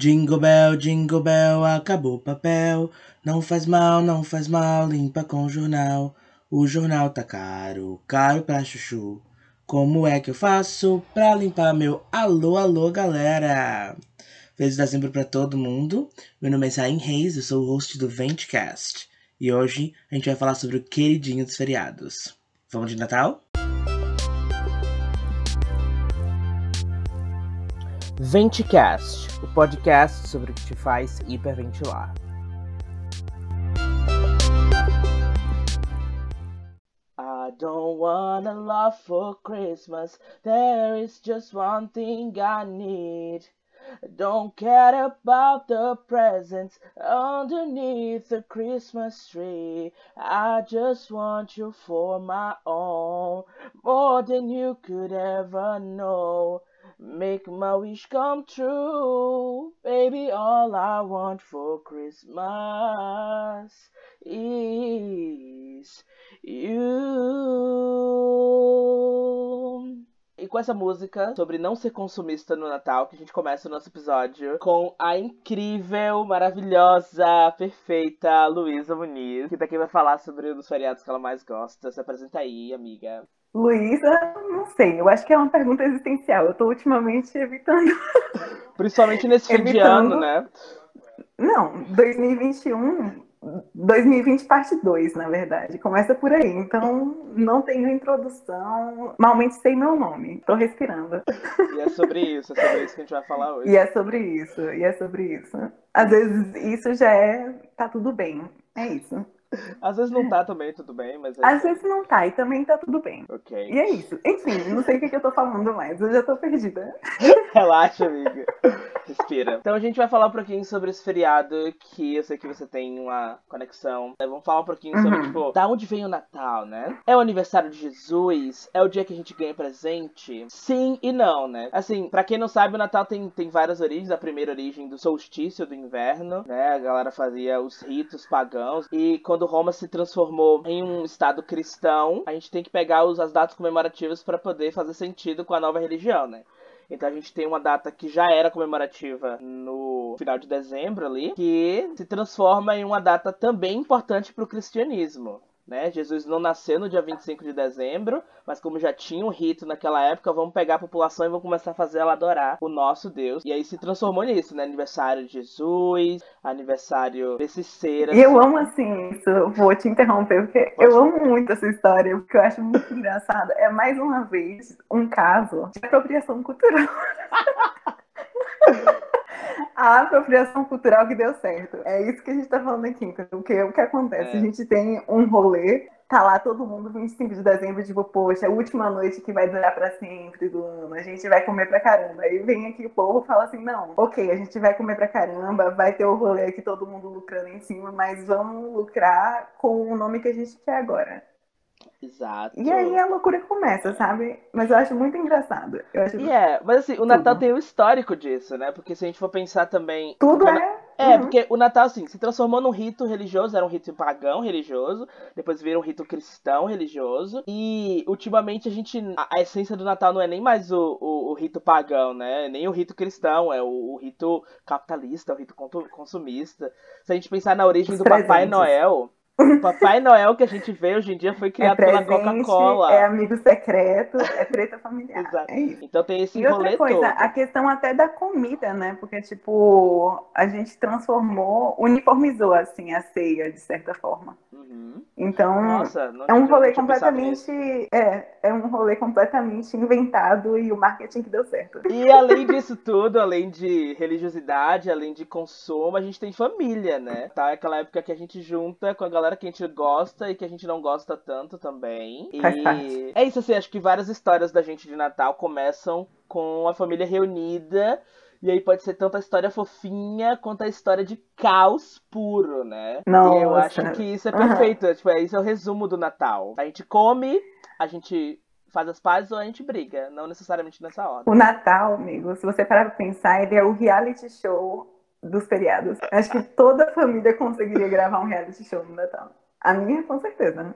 Jingle bell, jingle bell, acabou o papel. Não faz mal, não faz mal, limpa com jornal. O jornal tá caro, caro pra chuchu. Como é que eu faço pra limpar meu alô, alô, galera? Feliz dezembro pra todo mundo. Meu nome é Zain Reis, eu sou o host do Ventcast. E hoje a gente vai falar sobre o queridinho dos feriados. Vamos de Natal? Venticast, o podcast sobre o que te faz hiperventilar. I don't want a lot for Christmas. There is just one thing I need. Don't care about the presents underneath the Christmas tree. I just want you for my own, more than you could ever know. Make my wish come true, baby. All I want for Christmas is you. E com essa música sobre não ser consumista no Natal, que a gente começa o nosso episódio com a incrível, maravilhosa, perfeita Luísa Muniz, que daqui vai falar sobre um dos feriados que ela mais gosta. Se apresenta aí, amiga. Luísa, não sei, eu acho que é uma pergunta existencial. Eu tô ultimamente evitando. Principalmente nesse fim de ano, né? Não, 2021 2020 parte 2, na verdade. Começa por aí. Então, não tenho introdução. Malmente sei meu nome. Tô respirando. E é sobre isso, é sobre isso que a gente vai falar hoje. E é sobre isso, e é sobre isso. Às vezes isso já é. tá tudo bem. É isso. Às vezes não tá também, tudo bem, mas. É Às vezes não tá, e também tá tudo bem. Ok. E é isso. Enfim, não sei o que, falando mais, eu já tô perdida. Relaxa, amiga. Respira. Então a gente vai falar um pouquinho sobre esse feriado que eu sei que você tem uma conexão. Né? Vamos falar um pouquinho sobre, Uhum. tipo, da onde vem o Natal, né? É o aniversário de Jesus? É o dia que a gente ganha presente? Sim e não, né? Assim, pra quem não sabe, o Natal tem, tem várias origens. A primeira origem do solstício do inverno, né? A galera fazia os ritos pagãos. E quando Roma se transformou em um estado cristão, a gente tem que pegar os, as datas comemorativas pra poder fazer sentido com a nova religião, né? Então a gente tem uma data que já era comemorativa no final de dezembro ali, que se transforma em uma data também importante para o cristianismo. Né? Jesus não nasceu no dia 25 de dezembro, mas como já tinha um rito naquela época, vamos pegar a população e vamos começar a fazer ela adorar o nosso Deus. E aí se transformou nisso, né? Aniversário de Jesus, aniversário desses seres. E eu amo assim isso, vou te interromper, porque Pode. eu amo muito essa história, porque eu acho muito engraçada. É mais uma vez um caso de apropriação cultural. A apropriação cultural que deu certo. É isso que a gente tá falando aqui. entendeu? Porque o que acontece? É. A gente tem um rolê, tá lá todo mundo 25 de dezembro, tipo, poxa, a última noite que vai durar pra sempre do ano, a gente vai comer pra caramba. Aí vem aqui o povo e fala assim: não, ok, a gente vai comer pra caramba, vai ter o rolê aqui, todo mundo lucrando em cima, mas vamos lucrar com o nome que a gente quer agora. Exato. E aí a loucura começa, sabe? Mas eu acho muito engraçado. Eu acho E é, mas assim, o Natal Tudo. tem o histórico disso, né? Porque se a gente for pensar também. tudo o é. É, Uhum. porque o Natal, assim, se transformou num rito religioso, era um rito pagão religioso, depois vira um rito cristão religioso, e ultimamente a gente. A, a essência do Natal não é nem mais o, o, o rito pagão, né? Nem o rito cristão, é o, o rito capitalista, o rito consumista. Se a gente pensar na origem Os do Papai presentes. Noel. O Papai Noel que a gente vê hoje em dia foi É criado pela presente, Coca-Cola. é amigo secreto, é treta familiar. Exato. É. Então tem esse E outra coisa, todo. a questão até da comida, né? Porque, tipo, a gente transformou, uniformizou, assim, a ceia, de certa forma. Uhum. Então, Nossa, é um rolê completamente. É, é um rolê completamente inventado e o marketing que deu certo. E além disso tudo, além de religiosidade, além de consumo, a gente tem família, né? Tá? É aquela época que a gente junta com a galera que a gente gosta e que a gente não gosta tanto também. E é isso, assim, acho que várias histórias da gente de Natal começam com a família reunida. E aí pode ser tanto a história fofinha quanto a história de caos puro, né? E eu acho que isso é perfeito. Tipo, é, isso é o resumo do Natal. A gente come, a gente faz as pazes ou a gente briga. Não necessariamente nessa ordem. O Natal, amigo, se você parar pra pensar, ele é o reality show dos feriados. Acho que toda família conseguiria gravar um reality show no Natal. A minha, com certeza. né?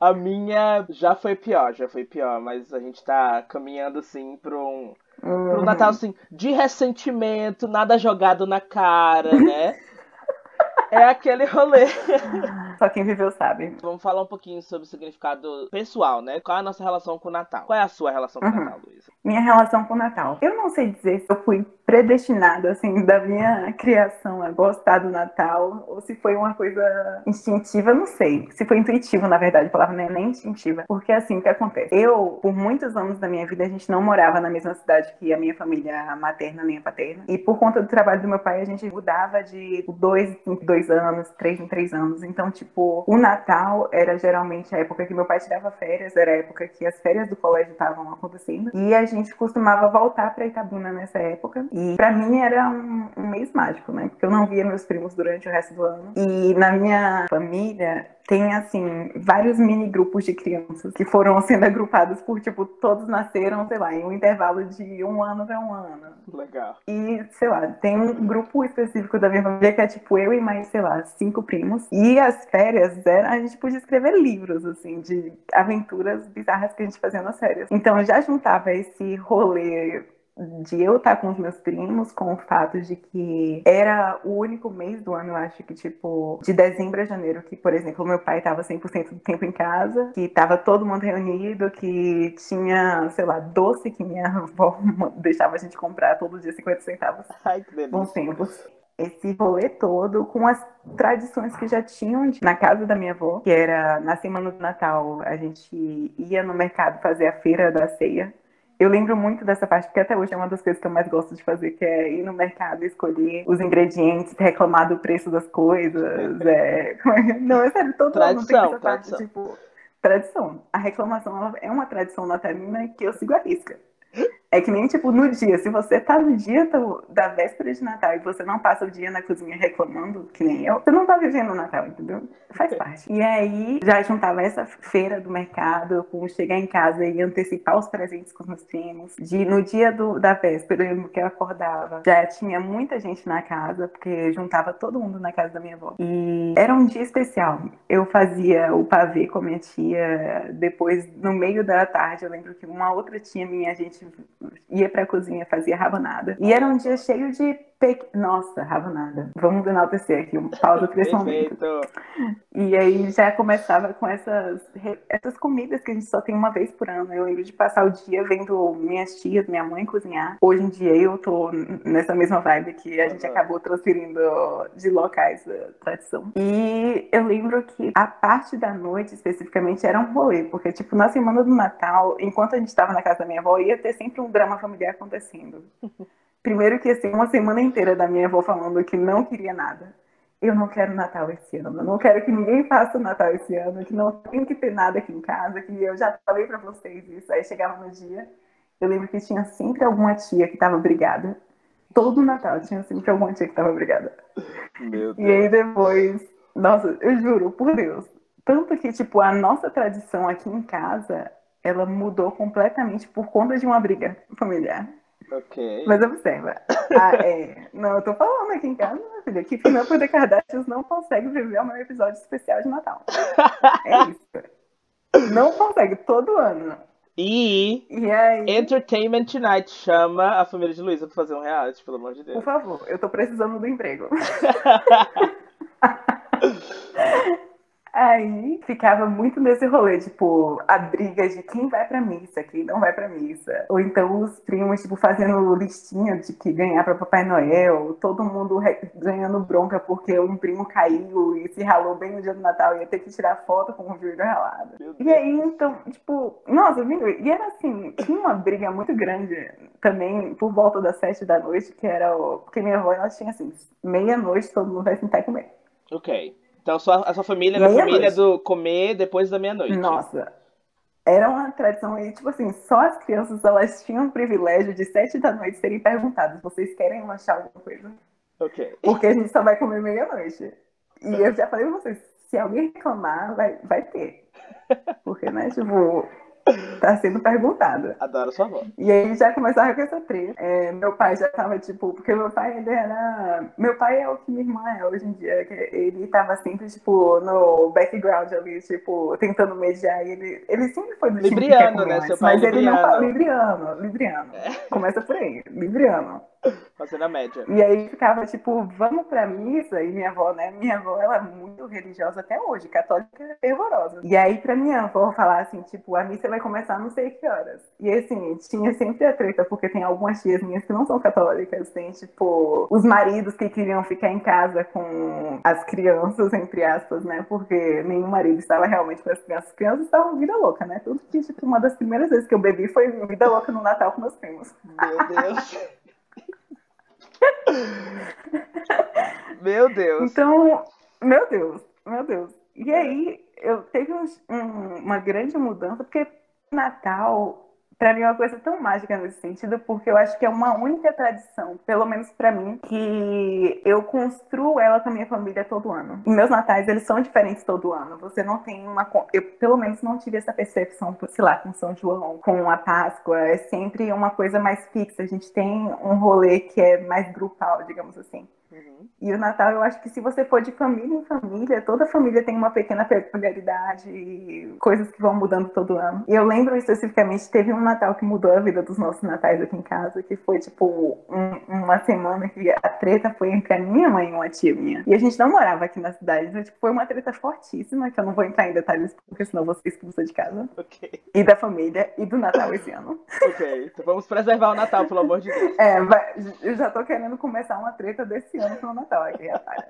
A minha já foi pior, já foi pior, mas a gente tá caminhando assim pra um, Uhum. Pro Natal, assim, de ressentimento, nada jogado na cara, né? É aquele rolê. Só quem viveu sabe. Vamos falar um pouquinho sobre o significado pessoal, né? Qual é a nossa relação com o Natal? Qual é a sua relação com o uhum. Natal, Luísa? Minha relação com o Natal. Eu não sei dizer se eu fui predestinada, assim, da minha criação a gostar do Natal, ou se foi uma coisa instintiva, não sei. Se foi intuitivo, na verdade, a palavra não é nem instintiva. Porque, assim, o que acontece? Eu, por muitos anos da minha vida, a gente não morava na mesma cidade que a minha família materna nem a paterna. E por conta do trabalho do meu pai, a gente mudava de dois em dois anos, três em três anos. Então, tipo, o Natal era geralmente a época que meu pai tirava férias, era a época que as férias do colégio estavam acontecendo. E a gente costumava voltar para Itabuna nessa época. E para mim era um, um, mês mágico, né? Porque eu não via meus primos durante o resto do ano. E na minha família tem, assim, vários mini grupos de crianças que foram sendo agrupados por, tipo, todos nasceram, sei lá, em um intervalo de um ano para um ano. Legal. E, sei lá, tem um grupo específico da minha família que é, tipo, eu e mais, sei lá, cinco primos. E as férias, era, a gente podia escrever livros, assim, de aventuras bizarras que a gente fazia nas férias. Então, eu já juntava esse rolê de eu estar com os meus primos, com o fato de que era o único mês do ano, eu acho que, tipo, de dezembro a janeiro, que, por exemplo, meu pai estava 100% do tempo em casa, que estava todo mundo reunido, que tinha, sei lá, doce que minha avó deixava a gente comprar todo dia 50 centavos. Ai, que delícia. Bons tempos esse rolê todo com as tradições que já tinham na casa da minha avó, que era na semana do Natal, a gente ia no mercado fazer a feira da ceia eu lembro muito dessa parte, porque até hoje é uma das coisas que eu mais gosto de fazer, que é ir no mercado, escolher os ingredientes, reclamar do preço das coisas. É... Não, é sério, todo tradição, mundo tem essa tradição. parte, tipo, tradição. A reclamação é uma tradição natalina que eu sigo a risca. É que nem, tipo, no dia, se você tá no dia do, da véspera de Natal e você não passa o dia na cozinha reclamando, que nem eu, você não tá vivendo o Natal, entendeu? Faz parte. E aí, já juntava essa feira do mercado com chegar em casa e antecipar os presentes com os meus primos. De, no dia do, da véspera, eu que eu acordava, já tinha muita gente na casa, porque juntava todo mundo na casa da minha avó. E era um dia especial. Eu fazia o pavê com a minha tia, depois, no meio da tarde, eu lembro que uma outra tia minha, a gente ia pra cozinha, fazia rabanada. E era um dia cheio de Pe... Nossa, rabanada. Vamos enaltecer aqui, um pausa para esse momento. E aí já começava com essas, essas comidas que a gente só tem uma vez por ano. Eu lembro de passar o dia vendo minhas tias, minha mãe cozinhar. Hoje em dia eu tô nessa mesma vibe que a gente acabou transferindo de locais da tradição. E eu lembro que a parte da noite, especificamente, era um rolê. Porque, tipo, na semana do Natal, enquanto a gente estava na casa da minha avó, ia ter sempre um drama familiar acontecendo. Primeiro que assim, uma semana inteira da minha avó falando que não queria nada. Eu não quero Natal esse ano, eu não quero que ninguém faça Natal esse ano, que não tem que ter nada aqui em casa, que eu já falei para vocês isso. Aí chegava no dia, eu lembro que tinha sempre alguma tia que tava brigada. Todo Natal tinha sempre alguma tia que tava brigada. Meu Deus. E aí depois, nossa, eu juro, por Deus. Tanto que, tipo, a nossa tradição aqui em casa, ela mudou completamente por conta de uma briga familiar. Ok. Mas observa. Ah, é... Não, eu tô falando aqui em casa, minha filha, que Final Poder Kardashians não consegue viver o meu episódio especial de Natal. É isso. Não consegue, todo ano. E, e aí... Entertainment Tonight chama a família de Luísa pra fazer um reality, pelo amor de Deus. Por favor, eu tô precisando do emprego. Aí ficava muito nesse rolê, tipo, a briga de quem vai pra missa, quem não vai pra missa. Ou então os primos, tipo, fazendo listinha de que ganhar pra Papai Noel, todo mundo ganhando bronca porque um primo caiu e se ralou bem no dia do Natal e ia ter que tirar foto com o vidro ralado. E aí, então, tipo, nossa, e era assim, tinha uma briga muito grande também por volta das sete da noite, que era o. Porque minha avó, ela tinha assim, meia-noite, todo mundo vai sentar e comer. Ok. Então sua, a sua família era a família do comer depois da meia-noite. Nossa. Era uma tradição e, tipo assim, só as crianças elas tinham o privilégio de sete da noite serem perguntadas: vocês querem lanchar alguma coisa? Ok. Porque a gente só vai comer meia-noite. E eu já falei pra vocês: se alguém reclamar, vai, vai ter. Porque, né, tipo, Tá sendo perguntado. Adoro sua avó. E aí já começava com essa treta. É, meu pai já tava, tipo, porque meu pai, ele era. Meu pai é o que minha irmã é hoje em dia. Ele tava sempre, tipo, no background ali, tipo, tentando mediar. Ele, ele sempre foi do time que Libriano, né? Seu pai é Mas ele não fala libriano. libriano, libriano. Começa por aí, libriano. Fazendo a média. E aí ficava tipo, vamos pra missa, e minha avó, né? Minha avó, ela é muito religiosa até hoje, católica fervorosa. E aí pra minha avó falar assim, tipo, a missa vai começar não sei que horas. E assim, tinha sempre a treta, porque tem algumas tias minhas que não são católicas, tem tipo, os maridos que queriam ficar em casa com as crianças, entre aspas, né? Porque nenhum marido estava realmente com as crianças. As crianças estavam vida louca, né? Tudo que, tipo, uma das primeiras vezes que eu bebi foi vida louca no Natal com meus primos. Meu Deus. Meu Deus. Então, meu Deus, meu Deus. E aí, eu teve um- um- uma grande mudança, porque Natal, pra mim, é uma coisa tão mágica nesse sentido, porque eu acho que é uma única tradição, pelo menos pra mim, que eu construo ela com a minha família todo ano. E meus natais, eles são diferentes todo ano. Você não tem uma. Eu, pelo menos, não tive essa percepção, sei lá, com São João, com a Páscoa. É sempre uma coisa mais fixa. A gente tem um rolê que é mais grupal, digamos assim. Uhum. E o Natal, eu acho que se você for de família em família, toda família tem uma pequena peculiaridade e coisas que vão mudando todo ano. E eu lembro especificamente, teve um Natal que mudou a vida dos nossos natais aqui em casa, que foi tipo um- uma semana que a treta foi entre a minha mãe e uma tia minha. E a gente não morava aqui na cidade, então tipo, foi uma treta fortíssima, que eu não vou entrar em detalhes, porque senão você expulsa de casa. Ok. E da família, e do Natal esse ano. Ok. Então vamos preservar o Natal, pelo amor de Deus. É, eu já tô querendo começar uma treta desse ano pro Natal aqui, rapaz.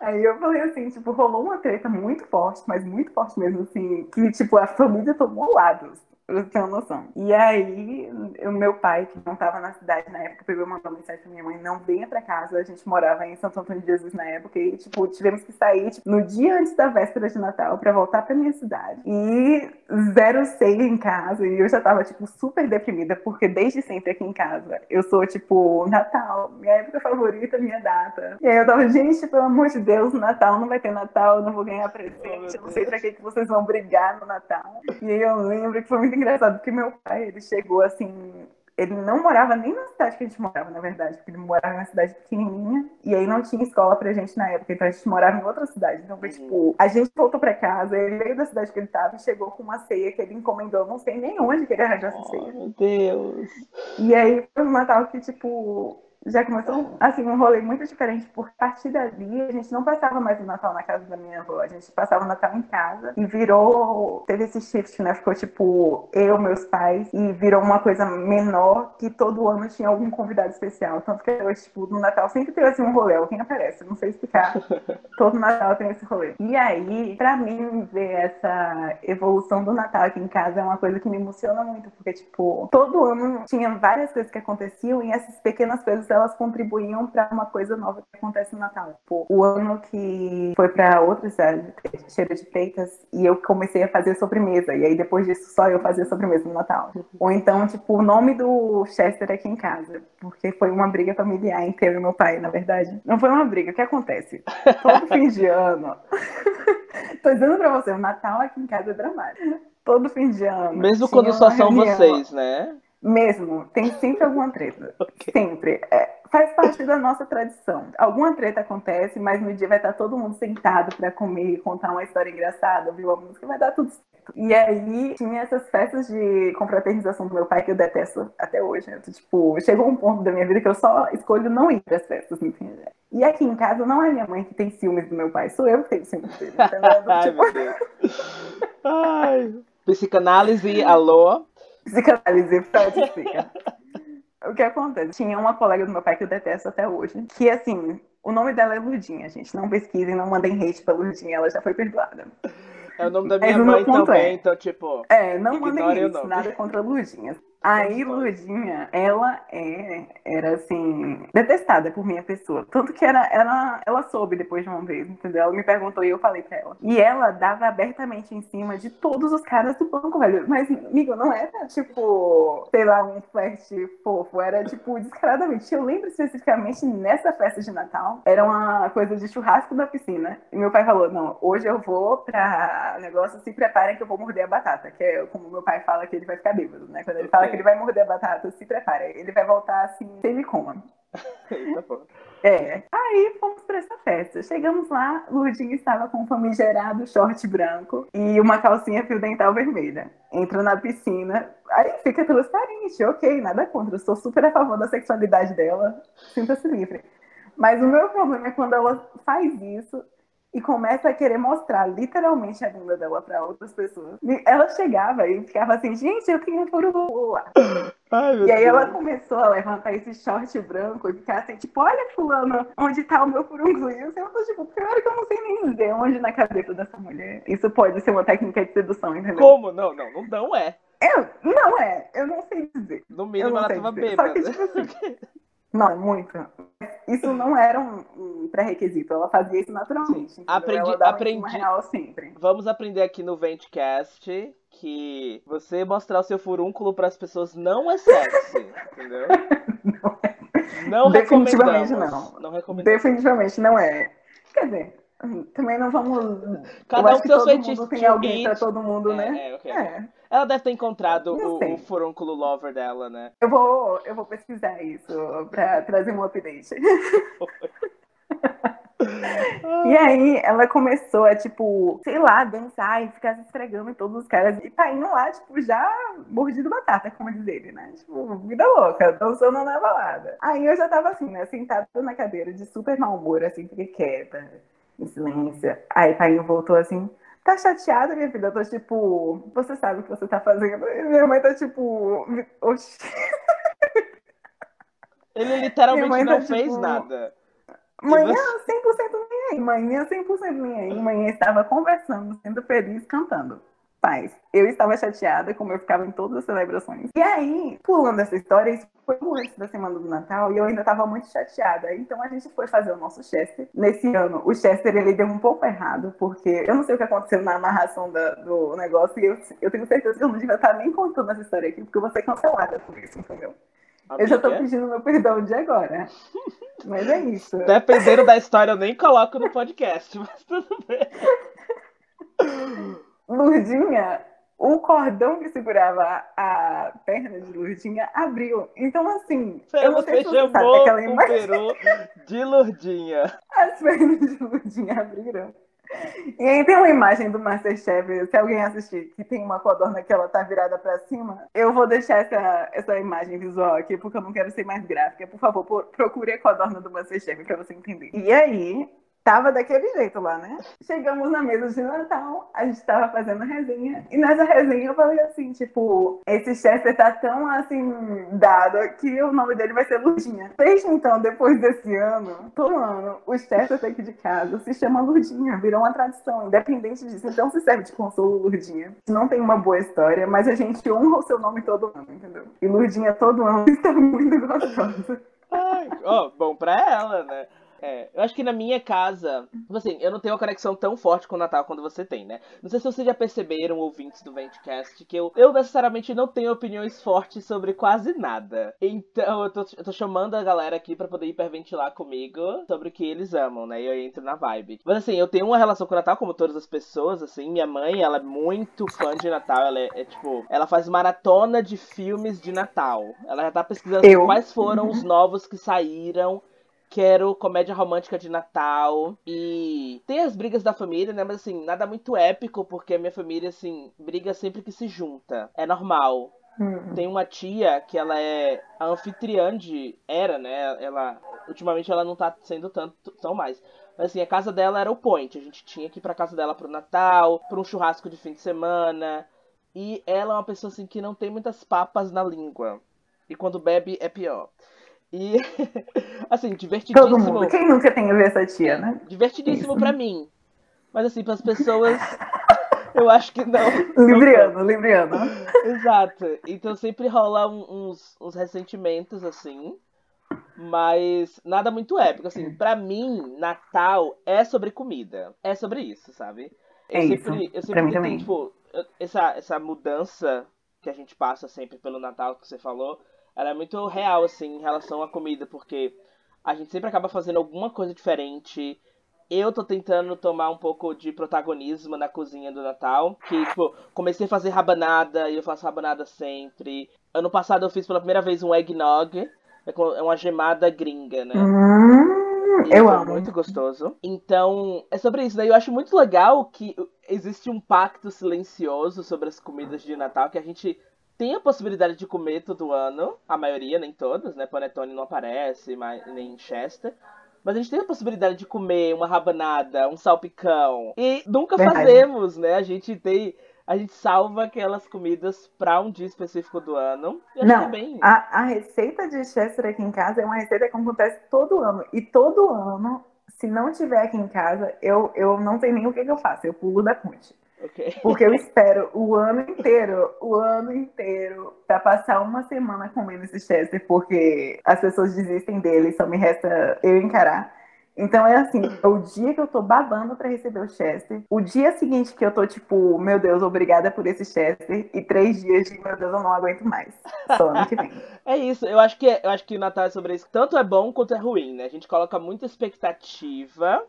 Aí eu falei assim, tipo, rolou uma treta muito forte, mas muito forte mesmo, assim, que, tipo, a família tomou lados, pra você ter uma noção. E aí, o meu pai, que não tava na cidade na época, pegou e mandou mensagem pra minha mãe, não venha pra casa, a gente morava em Santo Antônio de Jesus na época, e, tipo, tivemos que sair, tipo, no dia antes da véspera de Natal pra voltar pra minha cidade. E zero ceia em casa, e eu já tava, tipo, super deprimida, porque desde sempre aqui em casa, eu sou, tipo, Natal, minha época favorita, minha data. E aí eu tava, gente, pelo amor de Deus, Natal não vai ter Natal, eu não vou ganhar presente, eu não sei pra que, que vocês vão brigar no Natal. E aí eu lembro que foi muito engraçado, porque meu pai, ele chegou assim. Ele não morava nem na cidade que a gente morava, na verdade, porque ele morava numa cidade pequenininha e aí não tinha escola pra gente na época, então a gente morava em outra cidade. Então foi Uhum. tipo, a gente voltou pra casa, ele veio da cidade que ele tava e chegou com uma ceia que ele encomendou, não sei nem onde que ele arranjou essa Oh, ceia. meu Deus. E aí foi um Natal que, tipo, já começou assim, um rolê muito diferente, porque a partir dali a gente não passava mais o Natal na casa da minha avó, a gente passava o Natal em casa e virou, teve esse shift, né? Ficou tipo eu, meus pais, e virou uma coisa menor que todo ano tinha algum convidado especial. Tanto que hoje, tipo, no Natal sempre tem assim um rolê, alguém aparece, não sei explicar. Todo Natal tem esse rolê. E aí, pra mim, ver essa evolução do Natal aqui em casa é uma coisa que me emociona muito, porque, tipo, todo ano tinha várias coisas que aconteciam e essas pequenas coisas elas contribuíam pra uma coisa nova que acontece no Natal. Tipo, o ano que foi pra outra cidade, Cheira de Freitas, e eu comecei a fazer sobremesa, e aí depois disso só eu fazia sobremesa no Natal. Ou então, tipo, o nome do Chester aqui em casa, porque foi uma briga familiar entre eu e meu pai, na verdade. Não foi uma briga, o que acontece? Todo fim de ano. Tô dizendo pra você, o Natal aqui em casa é dramático. Todo fim de ano. Mesmo quando só são vocês, né? Mesmo, tem sempre alguma treta. Ok. Sempre. É, faz parte da nossa tradição. Alguma treta acontece, mas no dia vai estar todo mundo sentado pra comer, contar uma história engraçada, ouvir uma música, vai dar tudo certo. E aí tinha essas festas de confraternização do meu pai que eu detesto até hoje. né? Tipo, chegou um ponto da minha vida que eu só escolho não ir pras festas, enfim. E aqui em casa não é minha mãe que tem ciúmes do meu pai, sou eu que tenho ciúmes dele. Entendeu? Ai, tipo, meu Deus. Ai. Psicanálise, alô? Psicanálise, explica. O que acontece? Tinha uma colega do meu pai que eu detesto até hoje, que assim, o nome dela é Ludinha, gente. Não pesquisem, não mandem hate pra Ludinha, ela já foi perdoada. É o nome da minha mãe ponto também, é- então, tipo. É, não mandem hate, nada contra Ludinha. Aí, Lurdinha, ela é, era assim, detestada por minha pessoa. Tanto que era, ela, ela soube depois de uma vez, entendeu? Ela me perguntou e eu falei pra ela. E ela dava abertamente em cima de todos os caras do banco, velho. Mas, amigo, não era tipo, sei lá, um flerte fofo. Era tipo, descaradamente. Eu lembro especificamente nessa festa de Natal, era uma coisa de churrasco da piscina. E meu pai falou: não, hoje eu vou pra negócio, se preparem que eu vou morder a batata. Que é como meu pai fala que ele vai ficar bêbado, né? Quando ele fala ele vai morder a batata, se prepare. Ele vai voltar assim, sem coma. É. Aí fomos para essa festa. Chegamos lá, Lurdinha estava com um famigerado short branco e uma calcinha fio dental vermelha. Entra na piscina, aí fica transparente, ok, nada contra. Eu sou super a favor da sexualidade dela, sinta-se livre. Mas o meu problema é quando ela faz isso e começa a querer mostrar literalmente a bunda dela para outras pessoas. E ela chegava e ficava assim, gente, eu tenho um furo lá. Ai, e aí Deus. ela começou a levantar esse short branco e ficar assim, tipo, olha fulano, onde tá o meu furunculo? E eu tô tipo, pior que eu não sei nem dizer onde na cabeça dessa mulher. Isso pode ser uma técnica de sedução, entendeu? Como? Não, não, não, não é. Eu, não é, eu não sei dizer. No mínimo ela tava bêbada. Só que, tipo assim, Não, muito. Isso não era um, um pré-requisito, ela fazia isso naturalmente. Aprendi, aprendi. Real sempre. Vamos aprender aqui no Ventcast que você mostrar o seu furúnculo para as pessoas não é sexy, entendeu? Não é. Não Definitivamente não. não recomendamos. Definitivamente não é. Quer dizer, também não vamos. Cada um com seu feitiço. Tem alguém para todo mundo, é, né? É, okay. é. Ela deve ter encontrado o, o furúnculo lover dela, né? Eu vou, eu vou pesquisar isso pra trazer um update. E aí ela começou a, tipo, sei lá, dançar e ficar se esfregando em todos os caras. E tá indo lá, tipo, já mordido batata, como diz ele, né? Tipo, vida louca, dançando na balada. Aí eu já tava assim, né, sentada na cadeira de super mau humor, assim, fiquei quieta, em silêncio. Aí pai voltou assim, tá chateada, minha filha? Eu tô tipo, você sabe o que você tá fazendo? E minha mãe tá tipo, oxi. Ele literalmente não tá, fez tipo, nada. Manhã 100% nem aí, manhã 100% nem aí. Manhã estava conversando, sendo feliz, cantando paz. Eu estava chateada, como eu ficava em todas as celebrações. E aí, pulando essa história, isso foi antes da semana do Natal e eu ainda estava muito chateada. Então a gente foi fazer o nosso Chester. Nesse ano, o Chester ele deu um pouco errado, porque eu não sei o que aconteceu na amarração da, do negócio e eu, eu tenho certeza que eu não devia estar nem contando essa história aqui, porque eu vou ser cancelada por isso, entendeu? eu já tô pedindo meu perdão de agora. Mas é isso. Dependendo da história, eu nem coloco no podcast, mas tudo bem. Lurdinha, o cordão que segurava a perna de Lurdinha abriu. Então, assim, você, eu não sei se você sabe aquela imagem. de Lurdinha. As pernas de Lurdinha abriram. E aí tem uma imagem do Masterchef, se alguém assistir, que tem uma codorna que ela tá virada para cima, eu vou deixar essa, essa imagem visual aqui, porque eu não quero ser mais gráfica. Por favor, procure a codorna do Masterchef para você entender. E aí, Tava daquele jeito lá, né? Chegamos na mesa de Natal, a gente tava fazendo resenha, e nessa resenha eu falei assim, tipo, esse Chester tá tão assim, dado que o nome dele vai ser Lurdinha. Desde então, depois desse ano, todo ano, o Chester aqui de casa se chama Lurdinha, virou uma tradição, independente disso. Então se serve de consolo Lurdinha. Não tem uma boa história, mas a gente honra o seu nome todo ano, entendeu? E Lurdinha todo ano está muito gostosa. Ai, oh, bom pra ela, né? É, eu acho que na minha casa, tipo assim, eu não tenho uma conexão tão forte com o Natal quando você tem, né? Não sei se vocês já perceberam, ouvintes do Ventcast, que eu, eu necessariamente não tenho opiniões fortes sobre quase nada. Então eu tô, eu tô chamando a galera aqui para poder hiperventilar comigo sobre o que eles amam, né? E eu entro na vibe. Mas assim, eu tenho uma relação com o Natal, como todas as pessoas, assim. Minha mãe, ela é muito fã de Natal. Ela é, é tipo, ela faz maratona de filmes de Natal. Ela já tá pesquisando eu? quais foram os novos que saíram quero comédia romântica de Natal. E tem as brigas da família, né? Mas assim, nada muito épico, porque a minha família, assim, briga sempre que se junta. É normal. Uhum. Tem uma tia que ela é a anfitriã de. Era, né? Ela. Ultimamente ela não tá sendo tanto tão mais. Mas assim, a casa dela era o point. A gente tinha que ir pra casa dela pro Natal, pra um churrasco de fim de semana. E ela é uma pessoa assim que não tem muitas papas na língua. E quando bebe é pior. E, assim, divertidíssimo. Todo mundo. Quem nunca tem a ver essa tia, né? Divertidíssimo para mim. Mas, assim, para as pessoas. Eu acho que não. Libriano, Libriano. Exato. Então sempre rola uns, uns ressentimentos, assim. Mas nada muito épico. Assim, pra mim, Natal é sobre comida. É sobre isso, sabe? Eu É sempre, isso. eu Pra sempre mim tentei, também. tipo, essa, essa mudança que a gente passa sempre pelo Natal que você falou, ela é muito real, assim, em relação à comida, porque a gente sempre acaba fazendo alguma coisa diferente. Eu tô tentando tomar um pouco de protagonismo na cozinha do Natal. Que, tipo, comecei a fazer rabanada e eu faço rabanada sempre. Ano passado eu fiz pela primeira vez um eggnog. É é uma gemada gringa, né? Hum, eu amo. muito gostoso. Então, é sobre isso, né? Eu acho muito legal que existe um pacto silencioso sobre as comidas de Natal que a gente tem a possibilidade de comer todo ano. A maioria, nem todas, né? Panetone não aparece, mas, nem Chester. Mas a gente tem a possibilidade de comer uma rabanada, um salpicão. E nunca Verdade. fazemos, né? A gente tem. A gente salva aquelas comidas pra um dia específico do ano. E é Não, bem. a, a receita de Chester aqui em casa é uma receita que acontece todo ano. E todo ano, se não tiver aqui em casa, eu, eu não sei nem o que, que eu faço. Eu pulo da ponte. Ok. Porque eu espero o ano inteiro, o ano inteiro, pra passar uma semana comendo esse Chester, porque as pessoas desistem dele só me resta eu encarar. Então é assim, é o dia que eu tô babando pra receber o Chester, o dia seguinte que eu tô tipo, meu Deus, obrigada por esse Chester, e três dias de, meu Deus, eu não aguento mais. Só ano que vem. É isso, eu acho que eu acho que o Natal é sobre isso. Tanto é bom quanto é ruim, né? A gente coloca muita expectativa.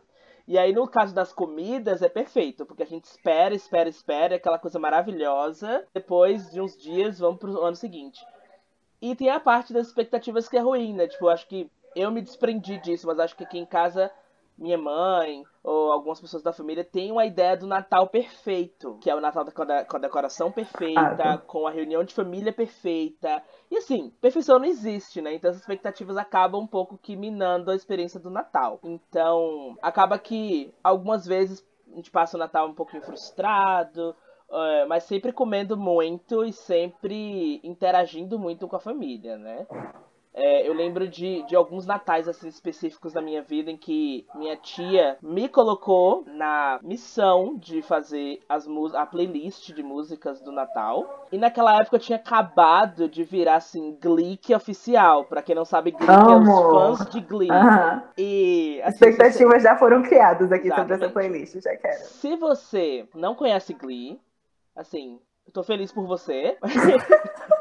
E aí, no caso das comidas, é perfeito, porque a gente espera, espera, espera, é aquela coisa maravilhosa. Depois de uns dias, vamos pro ano seguinte. E tem a parte das expectativas que é ruim, né? Tipo, eu acho que eu me desprendi disso, mas acho que aqui em casa, minha mãe ou algumas pessoas da família têm uma ideia do Natal perfeito, que é o Natal com a com a decoração perfeita, Ah, com a reunião de família perfeita. E assim, perfeição não existe, né? Então as expectativas acabam um pouco que minando a experiência do Natal. Então, acaba que algumas vezes a gente passa o Natal um pouquinho frustrado, é, mas sempre comendo muito e sempre interagindo muito com a família, né? É, eu lembro de, de alguns natais assim específicos da minha vida em que minha tia me colocou na missão de fazer as a playlist de músicas do Natal. E naquela época eu tinha acabado de virar assim Glee oficial. Pra quem não sabe, Glee é os fãs de Glee. E assim, se você- Expectativas já foram criadas aqui sobre essa Exatamente. playlist, já quero. se você não conhece Glee, assim, eu tô feliz por você.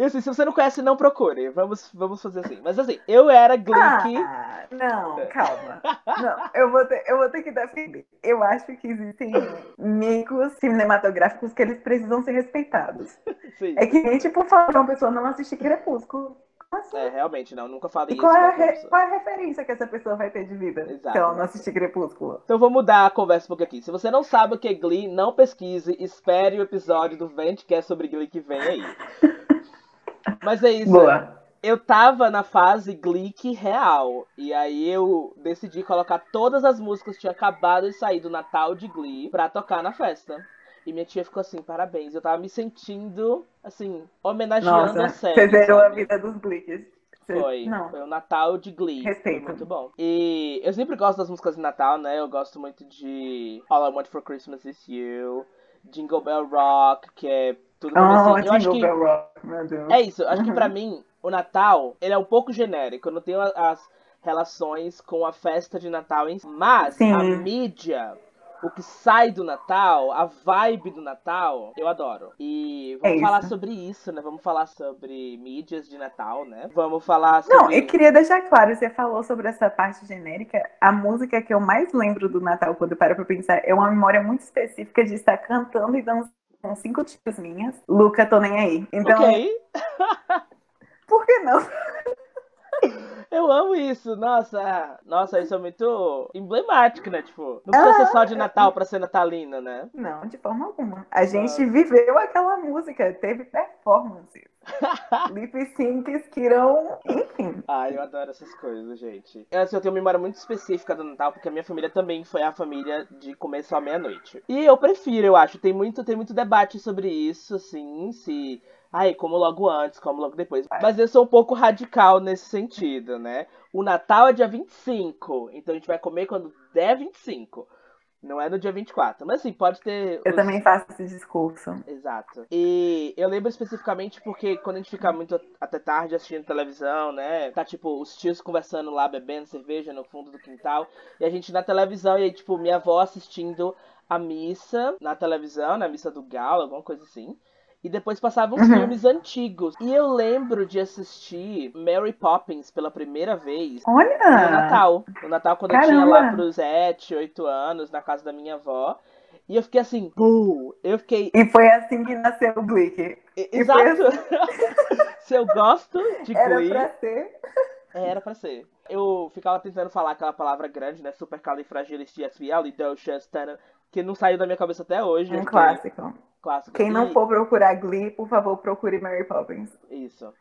E assim, se você não conhece, não procure. Vamos, vamos fazer assim. Mas assim, eu era Glee. Ah, não, calma. Não, eu vou, ter, eu vou ter que defender. Eu acho que existem micos cinematográficos que eles precisam ser respeitados. Sim. É que nem, tipo, falar uma pessoa não assistir Crepúsculo. Assim? É, realmente, não, nunca falei E isso. qual é, re- qual é a referência que essa pessoa vai ter de vida se Exato. ela não assistir Crepúsculo? Então vou mudar a conversa um pouco aqui. Se você não sabe o que é Glee, não pesquise, espere o episódio do Vent, que é sobre Glee que vem aí. Mas é isso. Boa. Eu tava na fase Glick real. E aí eu decidi colocar todas as músicas que tinha acabado de sair do Natal de Glee pra tocar na festa. E minha tia ficou assim, parabéns. Eu tava me sentindo, assim, homenageando Nossa, a série. você zerou a vida dos Glicks. Foi. Não. Foi o Natal de Glee. Respeito. Foi muito bom. E eu sempre gosto das músicas de Natal, né? Eu gosto muito de All I Want for Christmas Is You, Jingle Bell Rock, que é tudo Oh, assim. Eu acho que é isso, acho que Uhum. pra mim, o Natal, ele é um pouco genérico. Eu não tenho as relações com a festa de Natal em si. Mas Sim. a mídia, o que sai do Natal, a vibe do Natal, eu adoro. E vamos É falar sobre isso, né? Vamos falar sobre mídias de Natal, né? Vamos falar sobre. Não, eu queria deixar claro, você falou sobre essa parte genérica. A música que eu mais lembro do Natal, quando eu paro pra pensar, é uma memória muito específica de estar cantando e dançando com cinco tias minhas. Luca, tô nem aí. Então, Ok, por que não? eu amo isso. Nossa, nossa, isso é muito emblemático, né? Tipo, não precisa ser só de Natal pra ser natalina, né? Não, de forma alguma. A gente viveu aquela música, teve performance. Lip syncs que irão. Enfim. Ai, eu adoro essas coisas, gente. Eu, assim, eu tenho uma memória muito específica do Natal, porque a minha família também foi a família de comer só meia-noite. E eu prefiro, eu acho. Tem muito, tem muito debate sobre isso, assim, se. Ai, como logo antes, como logo depois. Mas eu sou um pouco radical nesse sentido, né? O Natal é dia 25, então a gente vai comer quando der 25. Não é no dia 24. Mas assim, pode ter. Eu os- também faço esse discurso. Exato. E eu lembro especificamente porque quando a gente fica muito até tarde assistindo televisão, né? Tá tipo os tios conversando lá, bebendo cerveja no fundo do quintal. E a gente na televisão, e aí, tipo, minha avó assistindo a missa na televisão, na missa do Galo, alguma coisa assim. E depois passavam Uhum. filmes antigos. E eu lembro de assistir Mary Poppins pela primeira vez no Olha! Natal. No Natal, quando eu tinha lá Caramba! pros 7, 8 anos, na casa da minha avó. E eu fiquei assim, "Buu!" Eu fiquei. E foi assim que nasceu o Glick. E- E foi Exato! Se eu gosto de Era Glee, pra ser. é, era pra ser. Eu ficava tentando falar aquela palavra grande, né? Supercalifragilisticexpialidocious, que não saiu da minha cabeça até hoje. eu Um fiquei- clássico. Clássico. Quem não E- for procurar Glee, por favor, procure Mary Poppins. Isso.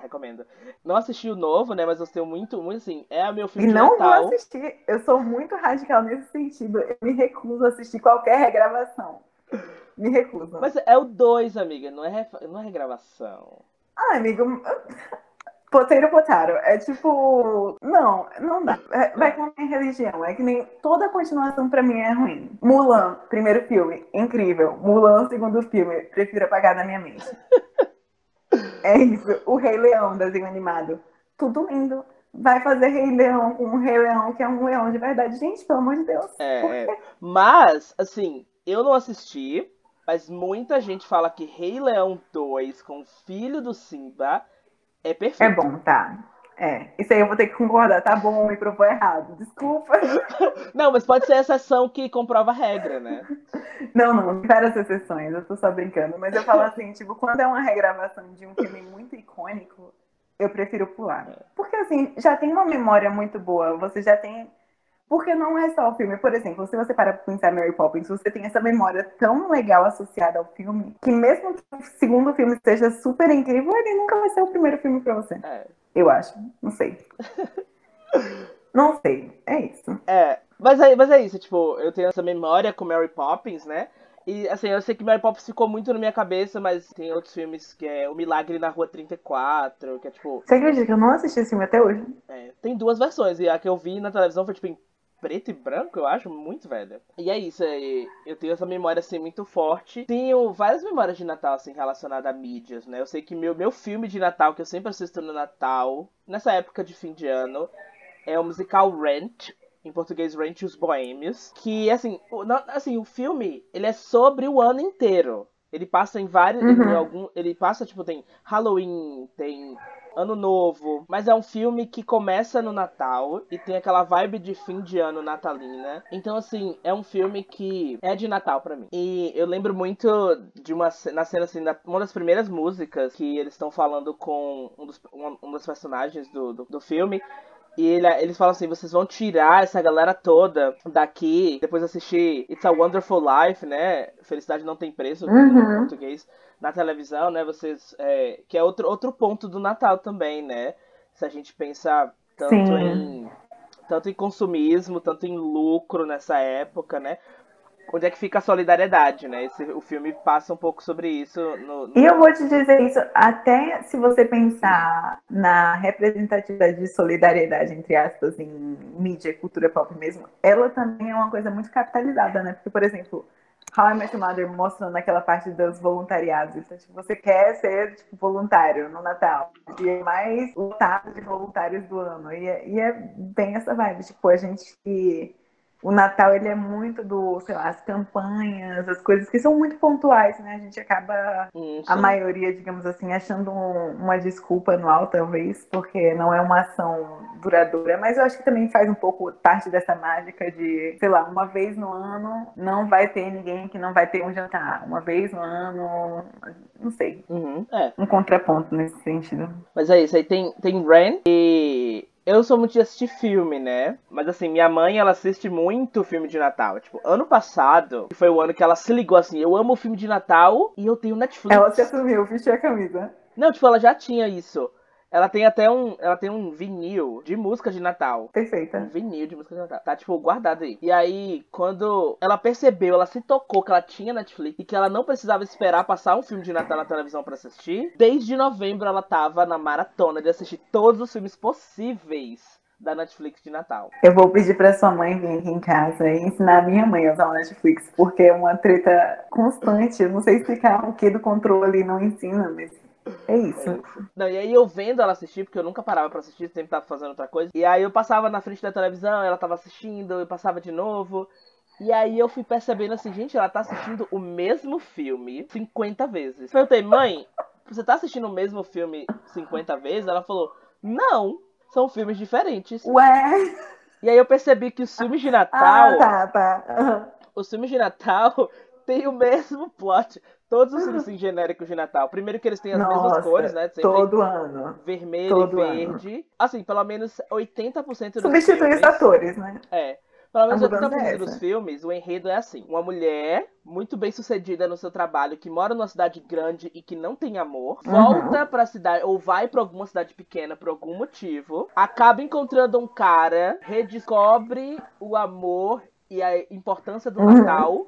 Recomendo. Não assisti o novo, né? Mas eu tenho muito, muito assim. É o meu E filme de não vou assistir. Eu sou muito radical nesse sentido. Eu me recuso a assistir qualquer regravação. Me recuso. Mas é o 2, amiga, não é, não é regravação. Ah, amigo. Poteiro Potaro. É tipo. Não, não dá. É- Vai com a minha religião. É que nem toda continuação pra mim é ruim. Mulan, primeiro filme, incrível. Mulan, segundo filme, prefiro apagar da minha mente. É isso. O Rei Leão, desenho animado. Tudo lindo. Vai fazer Rei Leão com um Rei Leão que é um leão de verdade. Gente, pelo amor de Deus. É. Mas, assim, eu não assisti, mas muita gente fala que Rei Leão 2 com o filho do Simba é perfeito. É bom, tá. É. Isso aí eu vou ter que concordar. Tá bom, me provou errado. Desculpa. Não, mas pode ser a exceção que comprova a regra, né? Não, não, várias exceções, eu tô só brincando. Mas eu falo assim, tipo, quando é uma regravação de um filme muito icônico, eu prefiro pular. Porque assim, já tem uma memória muito boa, você já tem. Porque não é só o filme. Por exemplo, se você para pra pensar Mary Poppins, você tem essa memória tão legal associada ao filme, que mesmo que o segundo filme seja super incrível, ele nunca vai ser o primeiro filme pra você. É. Eu acho. Não sei. Não sei. É isso. É, mas é, mas é isso, tipo, eu tenho essa memória com Mary Poppins, né? E assim, eu sei que Mary Poppins ficou muito na minha cabeça, mas tem outros filmes que é O Milagre na Rua 34, que é tipo. Você acredita que eu não assisti esse filme até hoje? é, tem duas versões, e a que eu vi na televisão foi tipo em preto e branco, eu acho, muito velha. E é isso, é, eu tenho essa memória assim muito forte. Tenho várias memórias de Natal assim relacionadas a mídias, né? Eu sei que meu, meu filme de Natal, que eu sempre assisto no Natal, nessa época de fim de ano, é o musical Rent, em português Rent os Boêmios, que assim, o, assim, o filme, ele é sobre o ano inteiro. Ele passa em vários, Uhum. em algum, ele passa tipo tem Halloween, tem Ano Novo, mas é um filme que começa no Natal e tem aquela vibe de fim de ano natalina. Então assim, é um filme que é de Natal pra mim. E eu lembro muito de uma na cena assim, uma das primeiras músicas que eles estão falando com um dos, um, um dos personagens do, do, do filme. E ele- eles falam assim, vocês vão tirar essa galera toda daqui, depois assistir It's a Wonderful Life, né? Felicidade não tem preço Uhum. em português, na televisão, né? Vocês. é, que é outro, outro ponto do Natal também, né? Se a gente pensar tanto Sim. em. Tanto em consumismo, tanto em lucro nessa época, né? Onde é que fica a solidariedade, né? Esse, o filme passa um pouco sobre isso no, no- E eu vou te dizer isso, até se você pensar na representatividade de solidariedade, entre aspas, em mídia e cultura pop mesmo, ela também é uma coisa muito capitalizada, né? Porque, por exemplo, How I Met Your Mother mostrando aquela parte dos voluntariados. Então, tipo, você quer ser tipo, voluntário no Natal. E é mais lotado de voluntários do ano. E é, e é bem essa vibe. Tipo, a gente o Natal ele é muito do, sei lá, as campanhas, as coisas que são muito pontuais, né? A gente acaba, Hum, a maioria, digamos assim, achando um- uma desculpa anual, talvez, porque não é uma ação duradoura. Mas eu acho que também faz um pouco parte dessa mágica de, sei lá, uma vez no ano não vai ter ninguém que não vai ter um jantar. Uma vez no ano, não sei, Uhum, é. um contraponto nesse sentido. Mas é isso, aí tem, tem Ren e eu sou muito de assistir filme, né? Mas assim, minha mãe, ela assiste muito filme de Natal. Tipo, ano passado, que foi o ano que ela se ligou assim, eu amo filme de Natal e eu tenho Netflix. Ela se assumiu, vestiu a camisa. Não, tipo, ela já tinha isso. Ela tem até um, ela tem um vinil de música de Natal. Um Perfeita. vinil de música de Natal. Tá, tipo, guardado aí. E aí, quando ela percebeu, ela se tocou que ela tinha Netflix e que ela não precisava esperar passar um filme de Natal na televisão pra assistir, desde novembro ela tava na maratona de assistir todos os filmes possíveis da Netflix de Natal. Eu vou pedir pra sua mãe vir aqui em casa e ensinar a minha mãe a usar o Netflix, porque é uma treta constante. Eu não sei explicar o que do controle não ensina, mas é isso. Não, e aí eu vendo ela assistir, porque eu nunca parava pra assistir, sempre tava fazendo outra coisa. E aí eu passava na frente da televisão, ela tava assistindo, eu passava de novo. E aí eu fui percebendo assim, gente, ela tá assistindo o mesmo filme 50 vezes. Perguntei, mãe, você tá assistindo o mesmo filme 50 vezes? Ela falou, não, são filmes diferentes. Ué? E aí eu percebi que os filmes de Natal. Ah, tá, tá. Uhum. Os filmes de Natal têm o mesmo plot. Todos os filmes assim, genéricos de Natal. Primeiro que eles têm as Nossa, mesmas cores, né? Sempre Todo ano. vermelho todo e verde. Assim, pelo menos 80% dos Substitui os atores, né? É. Pelo menos A mudança 80% é dos filmes, o enredo é assim. Uma mulher muito bem sucedida no seu trabalho, que mora numa cidade grande e que não tem amor, Uhum. volta pra cidade, ou vai pra alguma cidade pequena por algum motivo, acaba encontrando um cara, redescobre o amor e a importância do Uhum. Natal,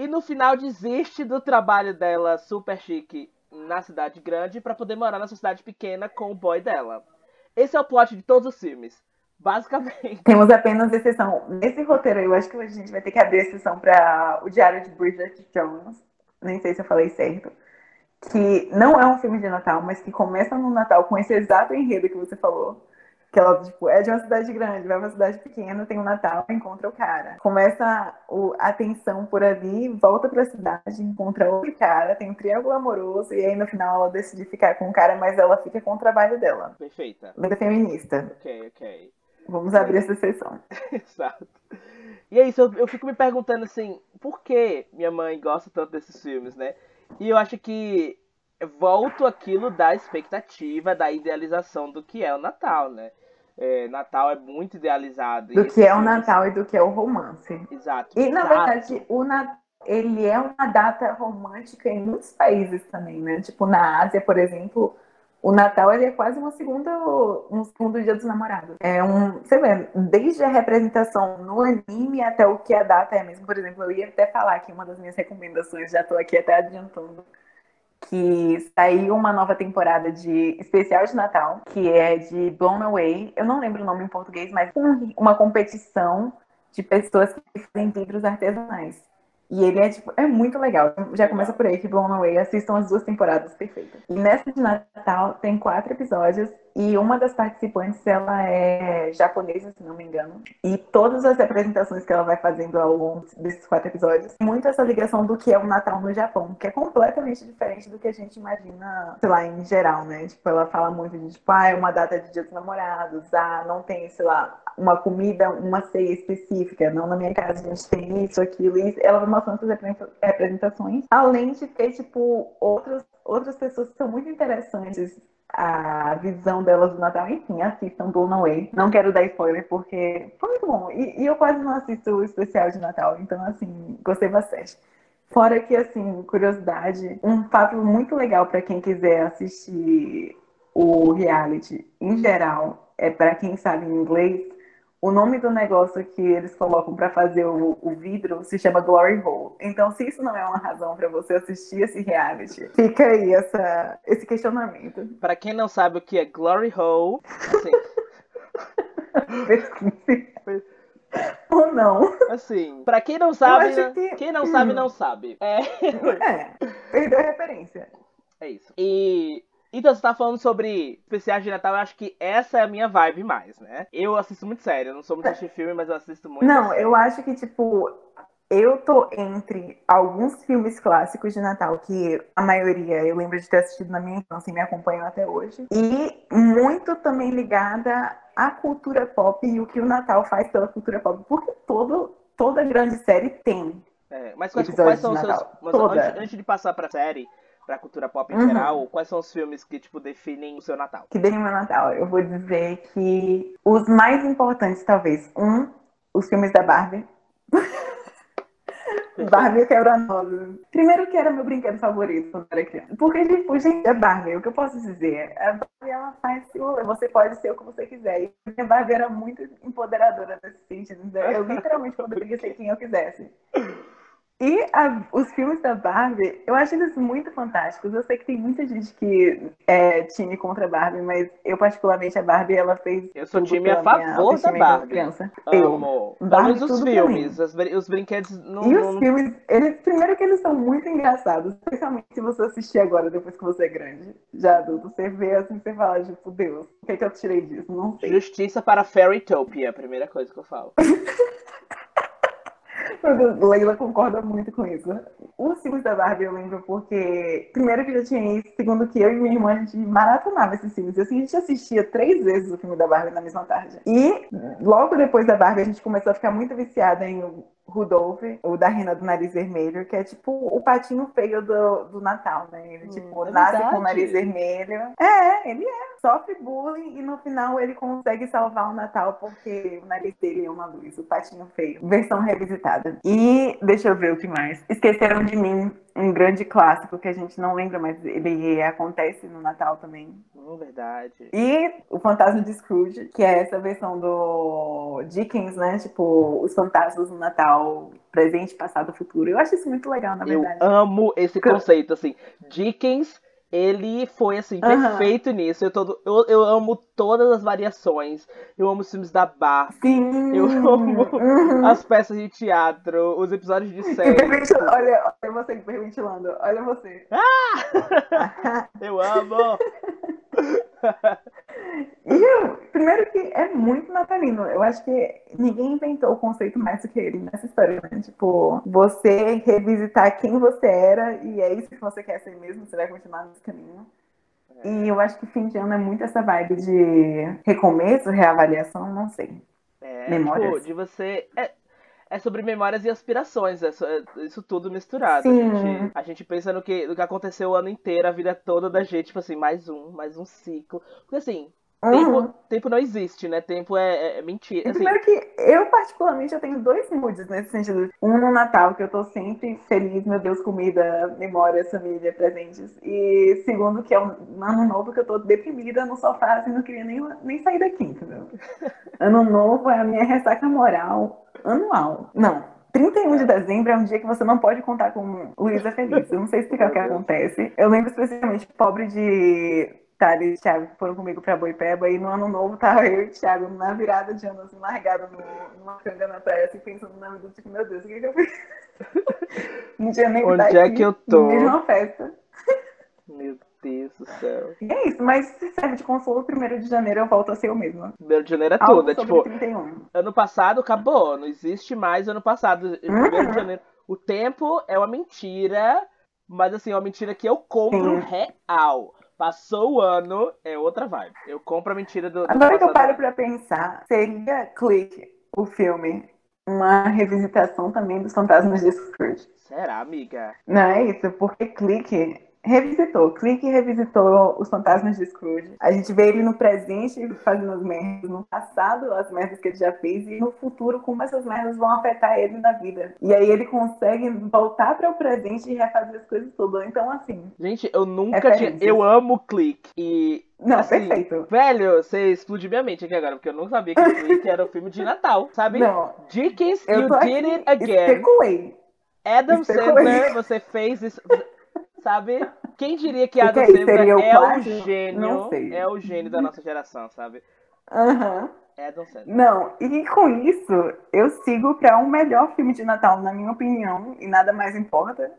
e no final desiste do trabalho dela super chique na cidade grande pra poder morar nessa cidade pequena com o boy dela. Esse é o plot de todos os filmes. Basicamente. Temos apenas exceção. Nesse roteiro eu acho que a gente vai ter que abrir exceção para o Diário de Bridget Jones. Nem sei se eu falei certo. Que não é um filme de Natal, mas que começa no Natal com esse exato enredo que você falou. Que ela, tipo, é de uma cidade grande, vai pra uma cidade pequena, tem um Natal, encontra o cara. Começa o, a tensão por ali, volta pra cidade, encontra outro cara, tem um triângulo amoroso, e aí no final ela decide ficar com o cara, mas ela fica com o trabalho dela. Perfeita. Lenda feminista. Ok, ok. Vamos abrir essa sessão. Exato. E é isso, eu, eu fico me perguntando assim, por que minha mãe gosta tanto desses filmes, né? E eu acho que volto aquilo da expectativa, da idealização do que é o Natal, né? É, Natal é muito idealizado. Do que é o Natal e do que é o romance. Exato. E, na exato. verdade, o Natal, ele é uma data romântica em muitos países também, né? Tipo, na Ásia, por exemplo, o Natal ele é quase uma segunda, um segundo dia dos namorados. É um, você vê, desde a representação no anime até o que a data é mesmo. Por exemplo, eu ia até falar que uma das minhas recomendações, já tô aqui até adiantando, que saiu uma nova temporada de especial de Natal, que é de Blown Away. Eu não lembro o nome em português, mas um- uma competição de pessoas que fazem vidros artesanais. E ele é, tipo, é muito legal. Já começa por aí que Blown Away, assistam as duas temporadas perfeitas. E nessa de Natal tem quatro episódios e uma das participantes, ela é japonesa, se não me engano. E todas as apresentações que ela vai fazendo ao longo desses quatro episódios, muito essa ligação do que é o Natal no Japão, que é completamente diferente do que a gente imagina, sei lá, em geral, né? Tipo, ela fala muito de, tipo, ah, é uma data de dia dos namorados, ah, não tem, sei lá, uma comida, uma ceia específica, não na minha casa a gente tem isso, aquilo, e ela vai mostrando essas representações, além de ter, tipo, outros, outras pessoas que são muito interessantes a visão delas do Natal, enfim, assistam Blown Away. Não quero dar spoiler porque foi muito bom. E, e eu quase não assisto o especial de Natal, então, assim, gostei bastante. Fora que, assim, curiosidade, um fato muito legal para quem quiser assistir o reality em geral, é para quem sabe inglês, o nome do negócio que eles colocam para fazer o, o vidro se chama Glory Hole. Então, se isso não é uma razão para você assistir esse reality, fica aí essa, esse questionamento. Pra quem não sabe o que é Glory Hole, assim, Pesquise. Ou não. assim, pra quem não sabe, que- quem não sabe, hum. não sabe. É, É, perdeu a referência. é isso. E então você tá falando sobre especiais de Natal, eu acho que essa é a minha vibe mais, né? Eu assisto muito sério, eu não sou muito assistir filme, mas eu assisto muito. Não, eu acho que, tipo, eu tô entre alguns filmes clássicos de Natal, que a maioria eu lembro de ter assistido na minha infância e me acompanham até hoje. E muito também ligada à cultura pop e o que o Natal faz pela cultura pop. Porque todo, toda grande série tem. É, mas quais, quais são os de seus. Mas antes, antes de passar pra série, pra cultura pop em Uhum. geral, quais são os filmes que, tipo, definem o seu Natal? que dei no meu Natal. Eu vou dizer que os mais importantes, talvez. Um, os filmes da Barbie. Barbie quebra-nozes. Primeiro que era meu brinquedo favorito quando era criança. Porque, tipo, gente, a Barbie, o que eu posso dizer? A Barbie, ela faz o- você pode ser o que você quiser. E a Barbie era muito empoderadora nesse sentido. Eu literalmente poderia ser quem eu quisesse. E a, os filmes da Barbie, eu acho eles muito fantásticos. Eu sei que tem muita gente que é time contra a Barbie, mas eu, particularmente, a Barbie, ela fez. Eu sou time a favor da Barbie. Criança. Amo. Eu. Barbie, os filmes, os, os, brinquedos. Não, e os filmes, eles, primeiro que eles são muito engraçados, especialmente se você assistir agora, depois que você é grande, já adulto. Você vê assim, você fala, tipo, Deus, o que, é que eu tirei disso? Não sei. Justiça para Fairytopia, a primeira coisa que eu falo. Leila concorda muito com isso. Os filmes da Barbie eu lembro porque, primeiro que eu tinha isso, segundo que eu e minha irmã a gente maratonava esses filmes. E assim, a gente assistia três vezes o filme da Barbie na mesma tarde. E logo depois da Barbie a gente começou a ficar muito viciada em Rudolph, o da Rena do Nariz Vermelho, que é tipo o patinho feio do, do Natal, né? Ele, hum, tipo, é nasce verdade. com o nariz vermelho. É, ele é. Sofre bullying e no final ele consegue salvar o Natal porque o nariz dele é uma luz, o patinho feio. Versão revisitada. E deixa eu ver o que mais. Esqueceram de mim, um grande clássico que a gente não lembra, mas ele acontece no Natal também. Oh, verdade. E o Fantasma de Scrooge, que é essa versão do Dickens, né? Tipo, os fantasmas no Natal, presente, passado, futuro. Eu acho isso muito legal, na verdade. Eu amo esse conceito, assim. Dickens ele foi assim, perfeito nisso. Eu, todo, eu, eu amo todas as variações. Eu amo os filmes da Barbie. Sim. Eu amo uhum. as peças de teatro, os episódios de série. Olha, olha você hiperventilando. Olha você. Ah! eu amo! E primeiro que é muito natalino. Eu acho que ninguém inventou o conceito mais do que ele nessa história, né? Tipo, você revisitar quem você era e é isso que você quer ser mesmo, você vai continuar nesse caminho. É. E eu acho que fim de ano é muito essa vibe de recomeço, reavaliação, não sei. É, Memórias. Tipo, de você. É, é sobre memórias e aspirações, é, é isso tudo misturado. A gente, a gente, pensa no que, no que aconteceu o ano inteiro, a vida toda da gente, tipo assim, mais um, mais um ciclo. Porque assim, Uhum. Tempo, tempo não existe, né? Tempo é, é, é mentira. Assim. Primeiro que eu, particularmente, eu tenho dois moods nesse sentido. Um no Natal, que eu tô sempre feliz, meu Deus, comida, memórias, família, presentes. E segundo, que é um ano novo que eu tô deprimida no sofá, assim, não queria nem, nem sair daqui, entendeu? ano novo é a minha ressaca moral anual. Não, 31 de dezembro é um dia que você não pode contar com Luísa Feliz. Eu não sei explicar o que acontece. Eu lembro especificamente pobre de Thales e Thiago que foram comigo pra Boipeba e no ano novo tava eu e o Thiago na virada de ano, assim, largado no, numa canga na praia, assim, pensando na vida, tipo, meu Deus, o que, que eu fiz? Não tinha nem Onde é que eu tô? Mesma festa. Meu Deus do céu. E é isso, mas se serve de consolo, primeiro de janeiro eu volto a ser o mesmo. Primeiro de janeiro é tudo, é tipo. 31. Ano passado acabou, não existe mais ano passado. Primeiro uhum. de janeiro. O tempo é uma mentira, mas assim, é uma mentira que eu compro Sim. real. Passou o ano, é outra vibe. Eu compro a mentira do. do Agora que eu paro pra pensar, seria Click, o filme, uma revisitação também dos fantasmas de Scrooge. Será, amiga? Não é isso, porque Click revisitou. Clique revisitou os fantasmas de Scrooge. A gente vê ele no presente fazendo as merdas, no passado as merdas que ele já fez e no futuro como essas merdas vão afetar ele na vida. E aí ele consegue voltar para o presente e refazer as coisas todas. Então assim. Gente, eu nunca tinha. Eu amo Clique e não, assim, perfeito. Velho, você explodiu minha mente aqui agora, porque eu não sabia que Clique era o um filme de Natal, sabe? Não. Dickens, You Did It Again. Especulei. Adam Sandler, você fez isso. Sabe? Quem diria que Adam Sandler é o gênio, é o gênio da nossa geração, sabe? Aham. Uhum. É Adam Sandler. Não, e com isso, eu sigo para um melhor filme de Natal, na minha opinião, e nada mais importa,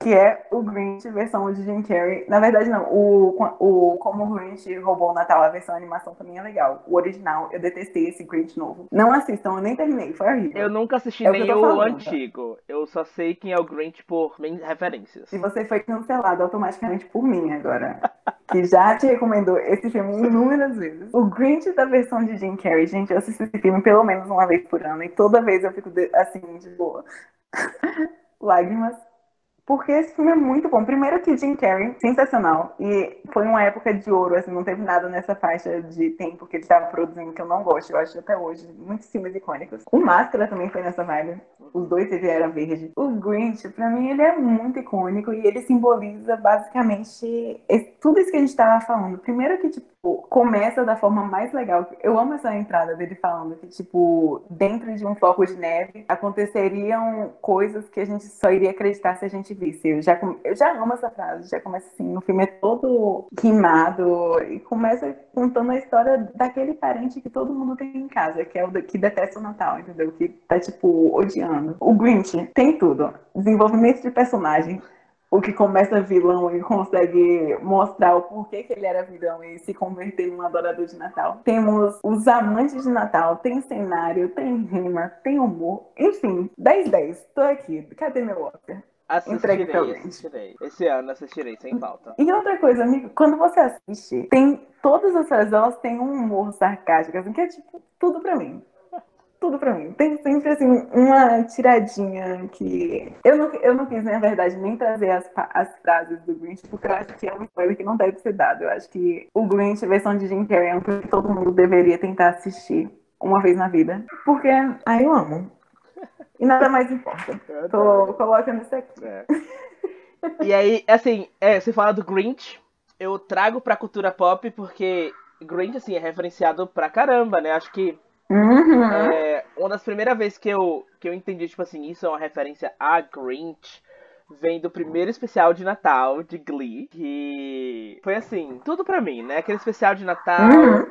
que é o Grinch versão de Jim Carrey. Na verdade, não. O, o Como o Grinch roubou o Natal, a versão animação também é legal. O original, eu detestei esse Grinch novo. Não assistam, eu nem terminei, foi horrível. Eu nunca assisti é nem o, falando, antigo. Tá? Eu só sei quem é o Grinch por referências. E você foi cancelado automaticamente por mim agora. que já te recomendou esse filme inúmeras vezes. O Grinch da versão de Jim Carrey, gente, eu assisto esse filme pelo menos uma vez por ano. E toda vez eu fico assim, de boa. Lágrimas porque esse filme é muito bom. Primeiro que Jim Carrey, sensacional. E foi uma época de ouro, assim, não teve nada nessa faixa de tempo que ele estava produzindo que eu não gosto. Eu acho até hoje muitos filmes icônicos. O Máscara também foi nessa vibe. Os dois teve Era Verde. O Grinch, pra mim, ele é muito icônico e ele simboliza basicamente tudo isso que a gente tava falando. Primeiro que, tipo, tipo, começa da forma mais legal. Eu amo essa entrada dele falando que, tipo, dentro de um floco de neve aconteceriam coisas que a gente só iria acreditar se a gente visse. Eu já, eu já amo essa frase, já começa assim, o filme é todo rimado e começa contando a história daquele parente que todo mundo tem em casa, que é o que detesta o Natal, entendeu? Que tá, tipo, odiando. O Grinch tem tudo. Desenvolvimento de personagem, o que começa vilão e consegue mostrar o porquê que ele era vilão e se converter em um adorador de Natal. Temos os amantes de Natal, tem cenário, tem rima, tem humor, enfim, 10-10, tô aqui. Cadê meu Oscar? Assistirei, assistirei. Esse ano assistirei, sem falta. E outra coisa, amigo, quando você assiste, tem todas as frases, elas têm um humor sarcástico, assim, que é tipo, tudo pra mim tudo pra mim. Tem sempre, assim, uma tiradinha que. Eu não, eu não quis, na verdade, nem trazer as, as frases do Grinch, porque eu acho que é uma coisa que não deve ser dado. Eu acho que o Grinch, a versão de Jim Carrey, é um filme que todo mundo deveria tentar assistir uma vez na vida. Porque, aí eu amo. E nada mais importa. Tô colocando isso aqui. É. E aí, assim, é, você fala do Grinch, eu trago pra cultura pop porque Grinch, assim, é referenciado pra caramba, né? Acho que Uhum. É, uma das primeiras vezes que eu, que eu entendi, tipo assim, isso é uma referência a Grinch, vem do primeiro especial de Natal de Glee, que foi assim, tudo pra mim, né? Aquele especial de Natal. Uhum.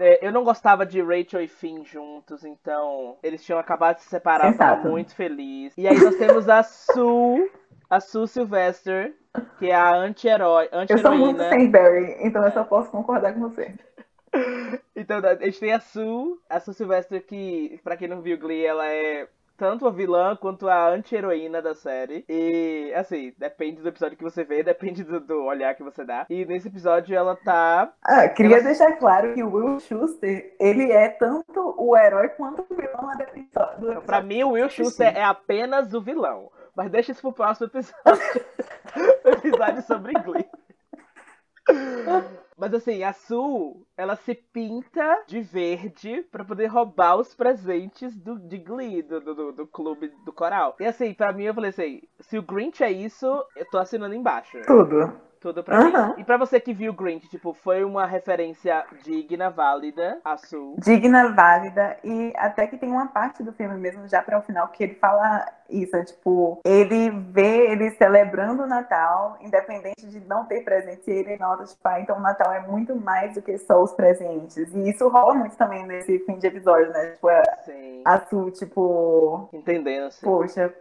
É, eu não gostava de Rachel e Finn juntos, então eles tinham acabado de se separar, eu tava muito feliz. E aí nós temos a Sue, a Sue Sylvester, que é a anti-herói, anti-heroína. Eu sou muito Barry, então eu só posso concordar com você. Então, a gente tem a Sue, a Sue Sylvester, que, pra quem não viu Glee, ela é tanto a vilã quanto a anti-heroína da série. E, assim, depende do episódio que você vê, depende do, do olhar que você dá. E nesse episódio ela tá. Ah, queria ela... deixar claro que o Will Schuster, ele é tanto o herói quanto o vilão lá do episódio. Pra mim, o Will Schuster é apenas o vilão. Mas deixa isso pro próximo episódio. episódio sobre Glee. Mas assim, a Sul, ela se pinta de verde para poder roubar os presentes do, de Glee, do, do, do, clube do coral. E assim, pra mim eu falei assim, se o Grinch é isso, eu tô assinando embaixo. Tudo. Tudo pra uhum. mim. E pra você que viu Grinch, tipo, foi uma referência digna, válida, a Sul. Digna, válida, e até que tem uma parte do filme mesmo, já para o final, que ele fala isso, é tipo, ele vê ele celebrando o Natal, independente de não ter presente, ele nota, tipo, ah, então o Natal é muito mais do que só os presentes. E isso rola muito também nesse fim de episódio, né? Tipo, a, a Sul, tipo. Entendendo, assim. Poxa,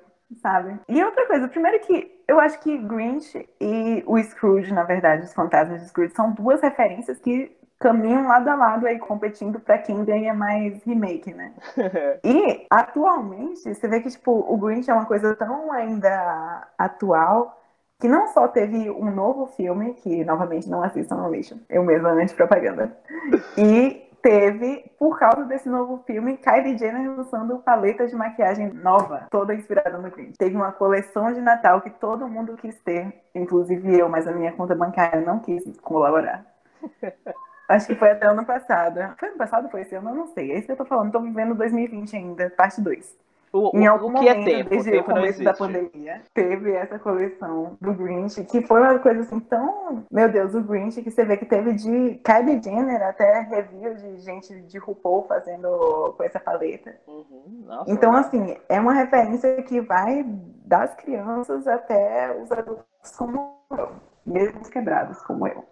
sabe? E outra coisa, primeiro que eu acho que Grinch e o Scrooge, na verdade, os fantasmas de Scrooge, são duas referências que caminham lado a lado aí competindo para quem ganha mais remake, né? e atualmente, você vê que tipo, o Grinch é uma coisa tão ainda atual que não só teve um novo filme, que novamente não assistam no lixo, eu mesma antes propaganda, e teve, por causa desse novo filme, Kylie Jenner usando paleta de maquiagem nova, toda inspirada no Grinch. Teve uma coleção de Natal que todo mundo quis ter, inclusive eu, mas a minha conta bancária não quis colaborar. Acho que foi até ano passado. Foi ano passado? Foi esse ano? Eu não sei. É isso que eu tô falando. Tô vivendo 2020 ainda, parte 2. O, em algum o que é momento, é tempo? desde o, o começo da pandemia, teve essa coleção do Grinch, que foi uma coisa assim tão. Meu Deus, o Grinch, que você vê que teve de Kylie Jenner até review de gente de RuPaul fazendo com essa paleta. Uhum. Nossa, então, assim, é uma referência que vai das crianças até os adultos como eu, mesmo os quebrados como eu.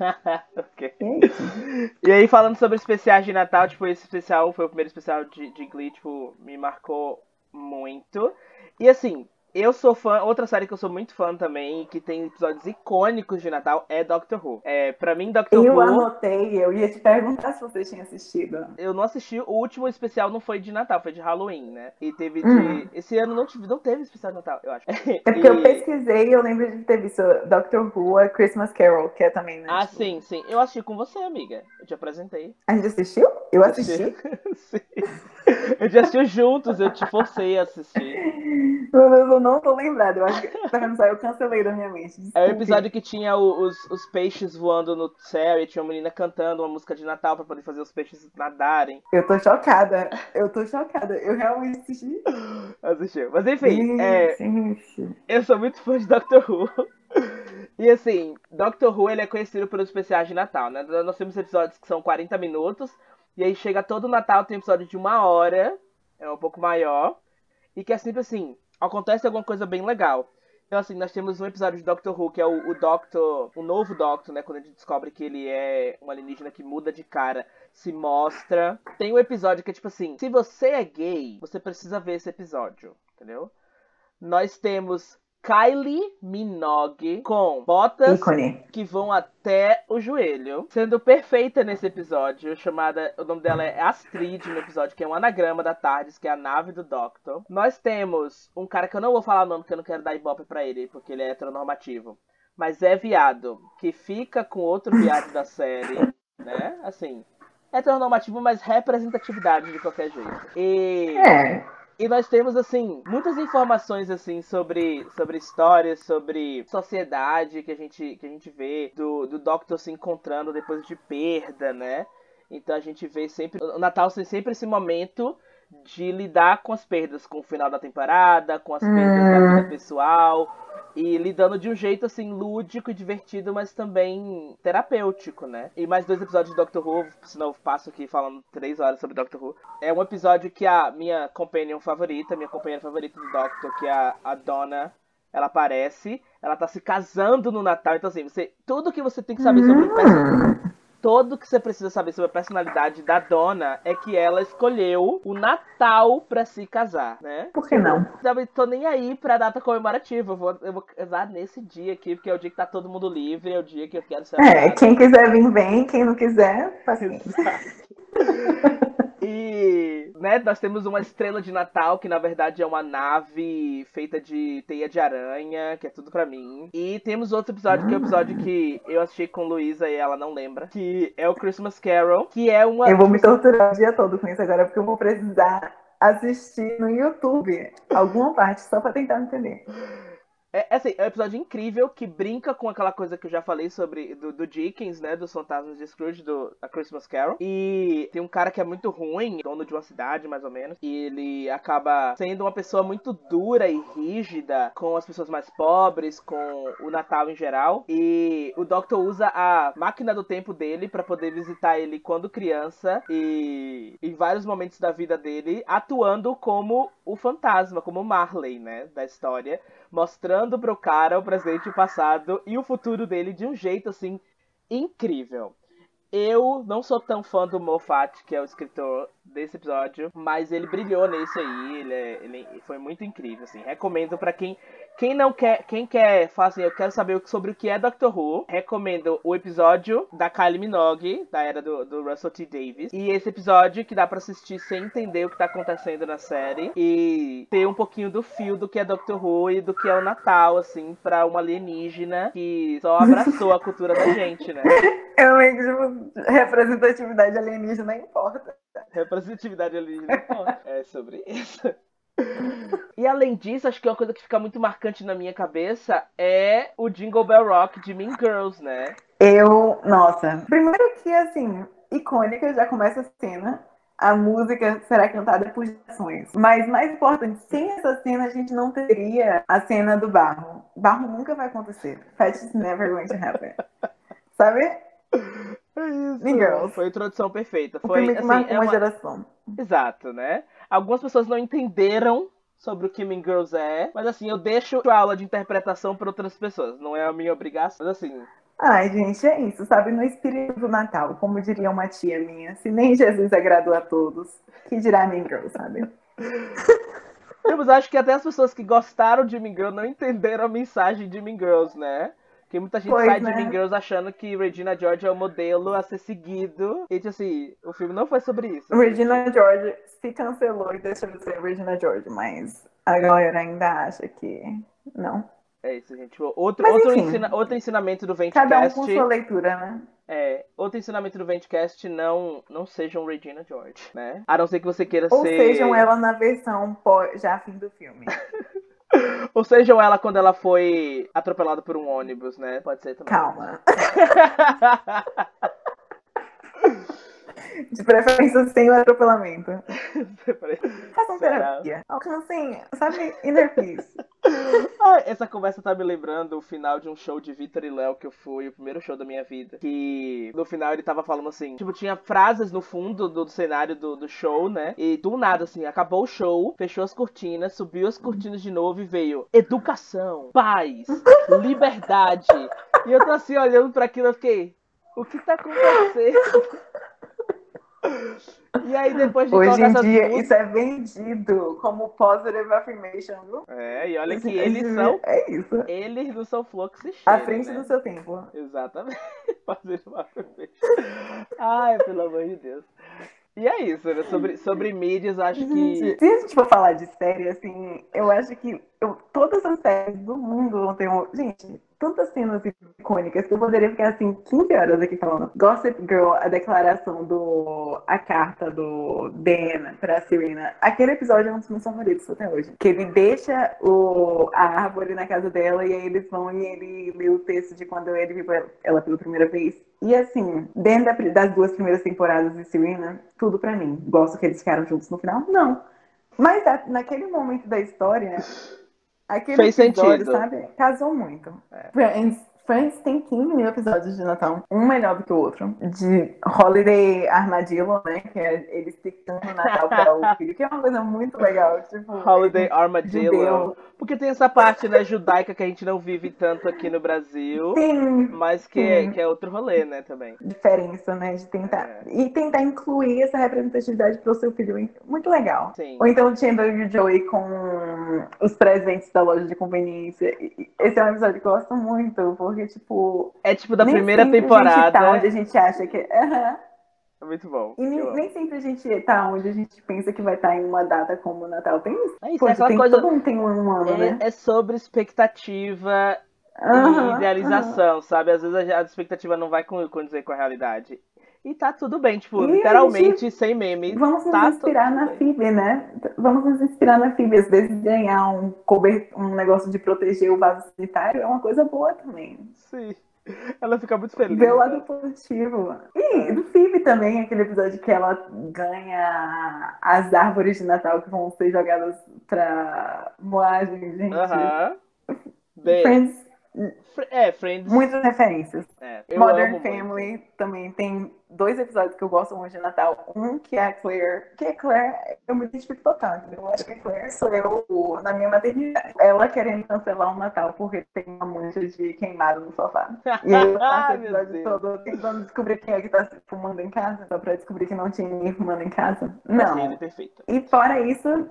okay. É e aí, falando sobre especiais de Natal, tipo, esse especial foi o primeiro especial de, de Glee, tipo, me marcou muito. E assim, eu sou fã, outra série que eu sou muito fã também, que tem episódios icônicos de Natal, é Doctor Who. É, pra mim, Doctor eu Who. Eu anotei, eu ia te perguntar se você tinha assistido. Eu não assisti, o último especial não foi de Natal, foi de Halloween, né? E teve de. Hum. Esse ano não, tive, não teve especial de Natal, eu acho. É porque e... eu pesquisei e eu lembro de ter visto Doctor Who, a Christmas Carol, que é também, né? Ah, tipo... sim, sim. Eu assisti com você, amiga. Eu te apresentei. A gente assistiu? Eu assisti? sim. A gente assistiu juntos, eu te forcei a assistir. Eu não tô lembrada. Eu acho que, tá vendo só? Eu cancelei da minha mente. Desculpe. É o episódio que tinha os, os peixes voando no céu e tinha uma menina cantando uma música de Natal pra poder fazer os peixes nadarem. Eu tô chocada. Eu tô chocada. Eu realmente assisti. Assistiu. Mas enfim, é, eu sou muito fã de Doctor Who. E assim, Doctor Who ele é conhecido pelos especiais de Natal, né? Nós temos episódios que são 40 minutos, e aí chega todo o Natal, tem episódio de uma hora, é um pouco maior, e que é sempre assim, acontece alguma coisa bem legal. Então, assim, nós temos um episódio de Doctor Who, que é o, o Doctor, o novo Doctor, né? Quando a gente descobre que ele é um alienígena que muda de cara, se mostra. Tem um episódio que é tipo assim: se você é gay, você precisa ver esse episódio, entendeu? Nós temos Kylie Minogue com botas Ícone. que vão até o joelho, sendo perfeita nesse episódio, chamada, o nome dela é Astrid no episódio, que é um anagrama da Tardes, que é a nave do Doctor. Nós temos um cara que eu não vou falar o nome, porque eu não quero dar ibope pra ele, porque ele é heteronormativo, mas é viado, que fica com outro viado da série, né? Assim, heteronormativo, mas representatividade de qualquer jeito. E... É. E nós temos, assim, muitas informações, assim, sobre, sobre histórias, sobre sociedade que a gente, que a gente vê, do, do Doctor se encontrando depois de perda, né? Então a gente vê sempre. O Natal tem sempre esse momento de lidar com as perdas, com o final da temporada, com as perdas da vida pessoal. E lidando de um jeito assim, lúdico e divertido, mas também terapêutico, né? E mais dois episódios de Doctor Who, senão eu passo aqui falando três horas sobre Doctor Who. É um episódio que a minha companion favorita, minha companheira favorita do Doctor, que é a, a Donna, ela aparece, ela tá se casando no Natal, então assim, você, tudo que você tem que saber sobre o Tudo que você precisa saber sobre a personalidade da Donna é que ela escolheu o Natal pra se casar, né? Por que não? Também tô nem aí pra data comemorativa. Eu vou, eu vou casar nesse dia aqui, porque é o dia que tá todo mundo livre, é o dia que eu quero ser É, quem quiser vir, vem. Quem não quiser, paciência. E, né, nós temos uma estrela de Natal, que na verdade é uma nave feita de teia de aranha, que é tudo pra mim. E temos outro episódio, que é o episódio que eu assisti com Luísa e ela não lembra, que é o Christmas Carol, que é uma... Eu vou me torturar o dia todo com isso agora, porque eu vou precisar assistir no YouTube alguma parte só pra tentar entender. É, assim, é um episódio incrível que brinca com aquela coisa que eu já falei sobre do, do Dickens, né? Dos fantasmas de Scrooge, do A Christmas Carol. E tem um cara que é muito ruim, dono de uma cidade, mais ou menos. E ele acaba sendo uma pessoa muito dura e rígida com as pessoas mais pobres, com o Natal em geral. E o Doctor usa a máquina do tempo dele pra poder visitar ele quando criança. E em vários momentos da vida dele, atuando como o fantasma, como Marley, né? Da história mostrando pro cara o presente, o passado e o futuro dele de um jeito assim incrível. Eu não sou tão fã do Moffat, que é o escritor desse episódio, mas ele brilhou nesse aí, ele, é- ele foi muito incrível, assim. Recomendo pra quem quem não quer, quem quer, fala assim, eu quero saber sobre o que é Doctor Who, recomendo o episódio da Kylie Minogue, da era do, do Russell T Davis, e esse episódio que dá pra assistir sem entender o que tá acontecendo na série e ter um pouquinho do fio do que é Doctor Who e do que é o Natal, assim, pra uma alienígena que só abraçou a cultura da gente, né? Meio que, tipo, representatividade alienígena não importa. Representatividade alienígena. pô, É sobre isso. E além disso, acho que uma coisa que fica muito marcante na minha cabeça é o Jingle Bell Rock de Mean Girls, né? Eu, nossa, primeiro que assim, icônica, já começa a cena. A música será cantada por gerações. Mas mais importante, sem essa cena a gente não teria a cena do barro. Barro nunca vai acontecer. Fat is never going to happen. Sabe? É isso. Mean Girls. Foi a introdução perfeita. O Foi filme que assim, marcou é uma uma- geração. Exato, né? Algumas pessoas não entenderam sobre o que Mean Girls é, mas assim, eu deixo a aula de interpretação para outras pessoas. Não é a minha obrigação, mas assim, Ai, gente, é isso, sabe? No espírito do Natal, como diria uma tia minha, se nem Jesus agradou a todos, que dirá Mean Girl, sabe? Eu mas acho que até as pessoas que gostaram de Mean Girls não entenderam a mensagem de Mean Girls, né? Porque muita gente Pois, sai né? de Mean Girls achando que Regina George é o modelo a ser seguido. E tipo assim, o filme não foi sobre isso. Regina George se cancelou e deixou de ser Regina George, mas a galera ainda acha que não. É isso, gente. Tipo, Outro, Mas, outro, ensina- outro ensinamento do Cada um Ventcast. com sua leitura, né? É, outro ensinamento do Ventcast, não, não sejam Regina George, né? A não ser que você queira Ou ser... sejam ela na versão já fim do filme. Ou sejam ela quando ela foi atropelada por um ônibus, né? Pode ser também. Calma. De preferência sem o atropelamento. Façam terapia. Alcancem, sabe, inner peace. Ah, essa conversa tá me lembrando o final de um show de Vitor e Léo que eu fui, o primeiro show da minha vida. Que no final ele tava falando assim, tipo, tinha frases no fundo do, do cenário do, do show, né? E do nada, assim, acabou o show, fechou as cortinas, subiu as cortinas de novo e veio educação, paz, liberdade. E eu tô assim olhando pra aquilo, eu fiquei, o que tá acontecendo? E aí depois de Hoje em dia, músicas... isso é vendido como positive affirmation, viu? É, e olha que eles são É isso. Eles não são fluxo e À frente né? do seu tempo. Exatamente. Uma perfeita. Ai, pelo amor de Deus. E é isso, né? Sobre, sobre mídias, acho que. Gente, se a gente for falar de série, assim, eu acho que eu- todas as séries do mundo vão ter um. Gente, tantas cenas icônicas que eu poderia ficar assim 15 horas aqui falando. Gossip Girl, a declaração do. a carta do Dan pra Serena. Aquele episódio é um dos meus favoritos até hoje. Que ele deixa o, a árvore na casa dela e aí eles vão e ele lê o texto de quando ele viu ela- ela pela primeira vez. E assim, dentro da- das duas primeiras temporadas de Serena, tudo pra mim. Gosto que eles ficaram juntos no final? Não. Mas a- naquele momento da história, aquele Fez episódio, sentido. sabe? Casou muito. É. Friends, Friends tem 15 mil episódios de Natal, um melhor do que o outro. De Holiday Armadillo, né? Que é eles picando o Natal para o filho, que é uma coisa muito legal. Tipo, Holiday Armadillo. judeu. Porque tem essa parte, né, judaica que a gente não vive tanto aqui no Brasil. Tem Mas que é, Sim. que é outro rolê, né, também. diferença, né? De tentar. É. E tentar incluir essa representatividade para o seu filho. Muito legal. Sim. Ou então o Chandler e o Joey com os presentes da loja de conveniência. Esse é um episódio que eu gosto muito, porque, tipo. É tipo da nem primeira sempre A gente temporada. tá onde a gente acha que. Aham. É muito bom. E nem, nem sempre a gente tá onde a gente pensa que vai estar em uma data como o Natal. Tem isso. É isso, Poxa, é tem, coisa. todo mundo tem um ano, né? É, é sobre expectativa e Aham, idealização, sabe? Às vezes a, expectativa não vai con- condizer com a realidade. E tá tudo bem, tipo, E a literalmente, sem memes. Vamos nos tá inspirar tudo na. Phoebe, né? Vamos nos inspirar na Phoebe. Às vezes ganhar um, cober... um negócio de proteger o vaso sanitário é uma coisa boa também. Sim. Ela fica muito feliz. Ver o né? lado positivo. E do Phoebe também, aquele episódio que ela ganha as árvores de Natal que vão ser jogadas pra moagem, gente. Aham. Bem, Friends, Fr- é, Friends. muitas referências. é, Modern Family muito. também tem dois episódios que eu gosto muito de Natal. Um que é a Claire, que a Claire, eu me identifico total, eu acho que a Claire sou eu na minha maternidade. Ela querendo cancelar o Natal porque tem uma mancha de queimado no sofá. E aí eu passo o episódio todo tentando descobrir quem é que tá se fumando em casa, só pra descobrir que não tinha ninguém fumando em casa. Não. perfeito. E fora isso,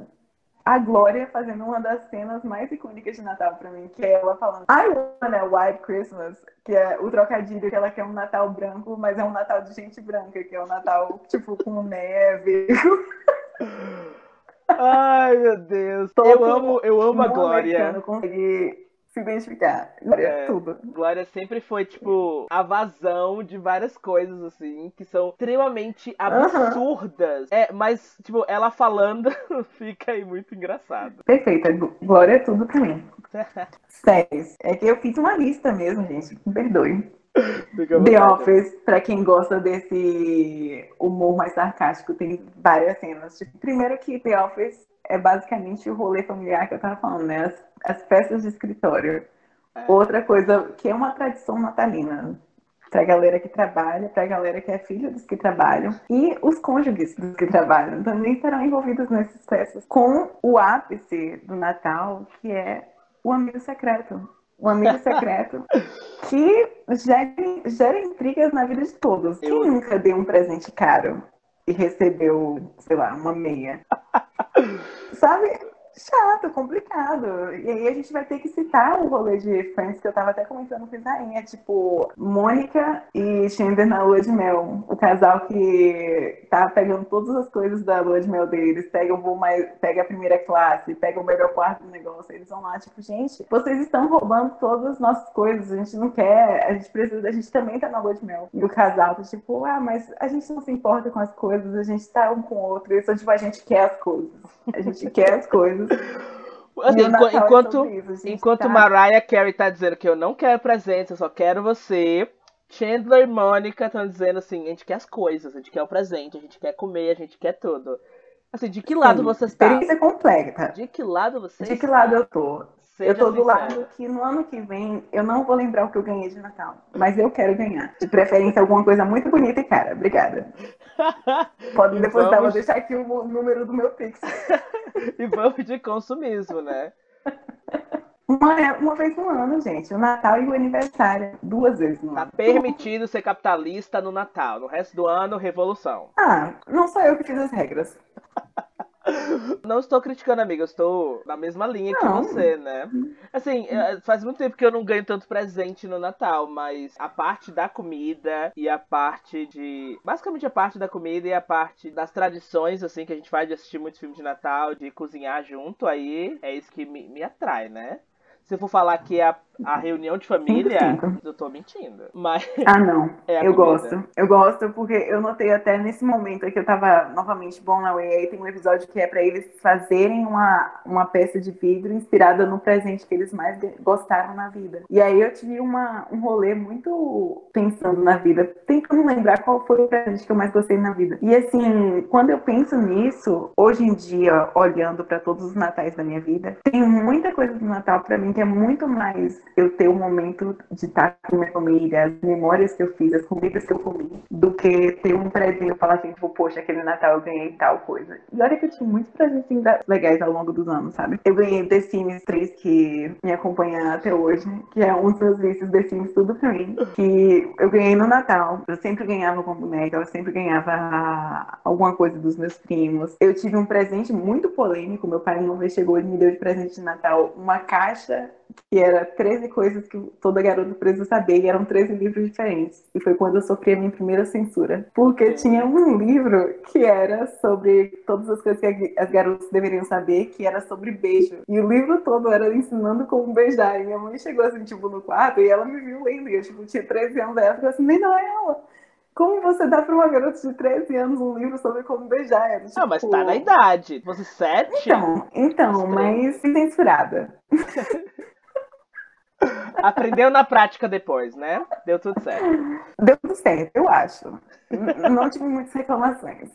a Glória fazendo uma das cenas mais icônicas de Natal pra mim, que é ela falando I want a white Christmas, que é o trocadilho que ela quer um Natal branco, mas é um Natal de gente branca, que é um Natal, tipo, com neve. Ai, meu Deus. Todo eu amo, eu amo a Glória. consegue se identificar. Glória, É. tudo. Glória sempre foi, tipo, a vazão de várias coisas, assim, que são extremamente absurdas. É, mas, tipo, ela falando fica aí muito engraçado. Perfeita. Glória é tudo pra mim. Séries. É que eu fiz uma lista mesmo, gente. Me perdoe. The. Office, pra quem gosta desse humor mais sarcástico, tem várias cenas. Tipo, primeiro que The Office é basicamente o rolê familiar que eu tava falando, né? As, as festas de escritório. É. Outra coisa que é uma tradição natalina. Pra galera que trabalha, pra galera que é filha dos que trabalham e os cônjuges dos que trabalham também estarão envolvidos nessas festas com o ápice do Natal, que é o amigo secreto. O amigo secreto que gera, gera intrigas na vida de todos. Quem Eu- nunca deu um presente caro e recebeu, sei lá, uma meia? Sabe? Chato, complicado. E aí a gente vai ter que citar o rolê de Friends que eu tava até comentando com Isainha, tipo, Mônica e Chandler na lua de mel. O casal que tá pegando todas as coisas da lua de mel deles, pega o mais, pega a primeira classe, pega o melhor quarto do negócio, eles vão lá, tipo, gente, vocês estão roubando todas as nossas coisas, a gente não quer, a gente precisa, a gente também tá na lua de mel. E o casal tá tipo, ah, mas a gente não se importa com as coisas, a gente tá um com o outro, isso tipo, a gente quer as coisas. A gente quer as coisas. Assim, Natal enqu- é enquanto, a gente enquanto tá- Mariah Carey tá dizendo que eu não quero presente, eu só quero você. Chandler e Mônica estão dizendo assim, a gente quer as coisas, a gente quer o presente, a gente quer comer, a gente quer tudo. Assim, de que lado Sim, você está? Experiência completa. De que lado você De que está? lado eu tô? Seja eu tô do sincero. lado que no ano que vem eu não vou lembrar o que eu ganhei de Natal. Mas eu quero ganhar. De preferência, alguma coisa muito bonita e cara. Obrigada. Pode depositar, vou Vamos- deixar aqui o número do meu Pix. e vamos de consumismo, né? Uma, uma vez no ano, gente. O Natal e o aniversário. Duas vezes no Tá ano. permitido ser capitalista no Natal. No resto do ano, revolução. Ah, não sou eu que fiz as regras. Não estou criticando, amiga. Eu estou na mesma linha que Não. você, né? Assim, eh, faz muito tempo que eu não ganho tanto presente no Natal, mas a parte da comida e a parte de. Basicamente a parte da comida e a parte das tradições, assim, que a gente faz de assistir muitos filmes de Natal, de cozinhar junto, aí é isso que me, me atrai, né? Se eu for falar que é a, a reunião de família, eu tô mentindo. Mas Ah, não. é eu comida. gosto. Eu gosto porque eu notei até nesse momento que eu tava novamente bom na Way, aí tem um episódio que é pra eles fazerem uma, uma peça de vidro inspirada no presente que eles mais gostaram na vida. E aí eu tive uma, um rolê muito pensando na vida, tentando lembrar qual foi o presente que eu mais gostei na vida. E assim, quando eu penso nisso, hoje em dia, olhando pra todos os natais da minha vida, tem muita coisa do Natal pra mim que é muito mais eu ter o momento de estar com minha família, as memórias que eu fiz, as comidas que eu comi, do que ter um presente e falar assim, tipo, poxa, aquele Natal eu ganhei tal coisa. E olha que eu tive muitos presentes legais ao longo dos anos, sabe? Eu ganhei The Sims 3, que me acompanha até hoje, que é um dos meus vícios, The Sims Tudo Pra Mim, que eu ganhei no Natal. Eu sempre ganhava com boneca, eu sempre ganhava alguma coisa dos meus primos. Eu tive um presente muito polêmico, meu pai uma vez chegou e me deu de presente de Natal uma caixa que era 13 coisas que toda garota precisa saber, e eram 13 livros diferentes. E foi quando eu sofri a minha primeira censura. Porque tinha um livro que era sobre todas as coisas que as garotas deveriam saber, que era sobre beijo. E o livro todo era ensinando como beijar. E minha mãe chegou assim, tipo, no quarto, e ela me viu lendo. E eu, tipo, tinha 13 anos, ela ficou assim, nem não é ela. Como você dá pra uma garota de 13 anos um livro sobre como beijar? Era, Ah, mas tipo, tá na idade. Você sete? Então, então, mas censurada. Aprendeu na prática depois, né? Deu tudo certo. Deu tudo certo, eu acho. Não tive muitas reclamações.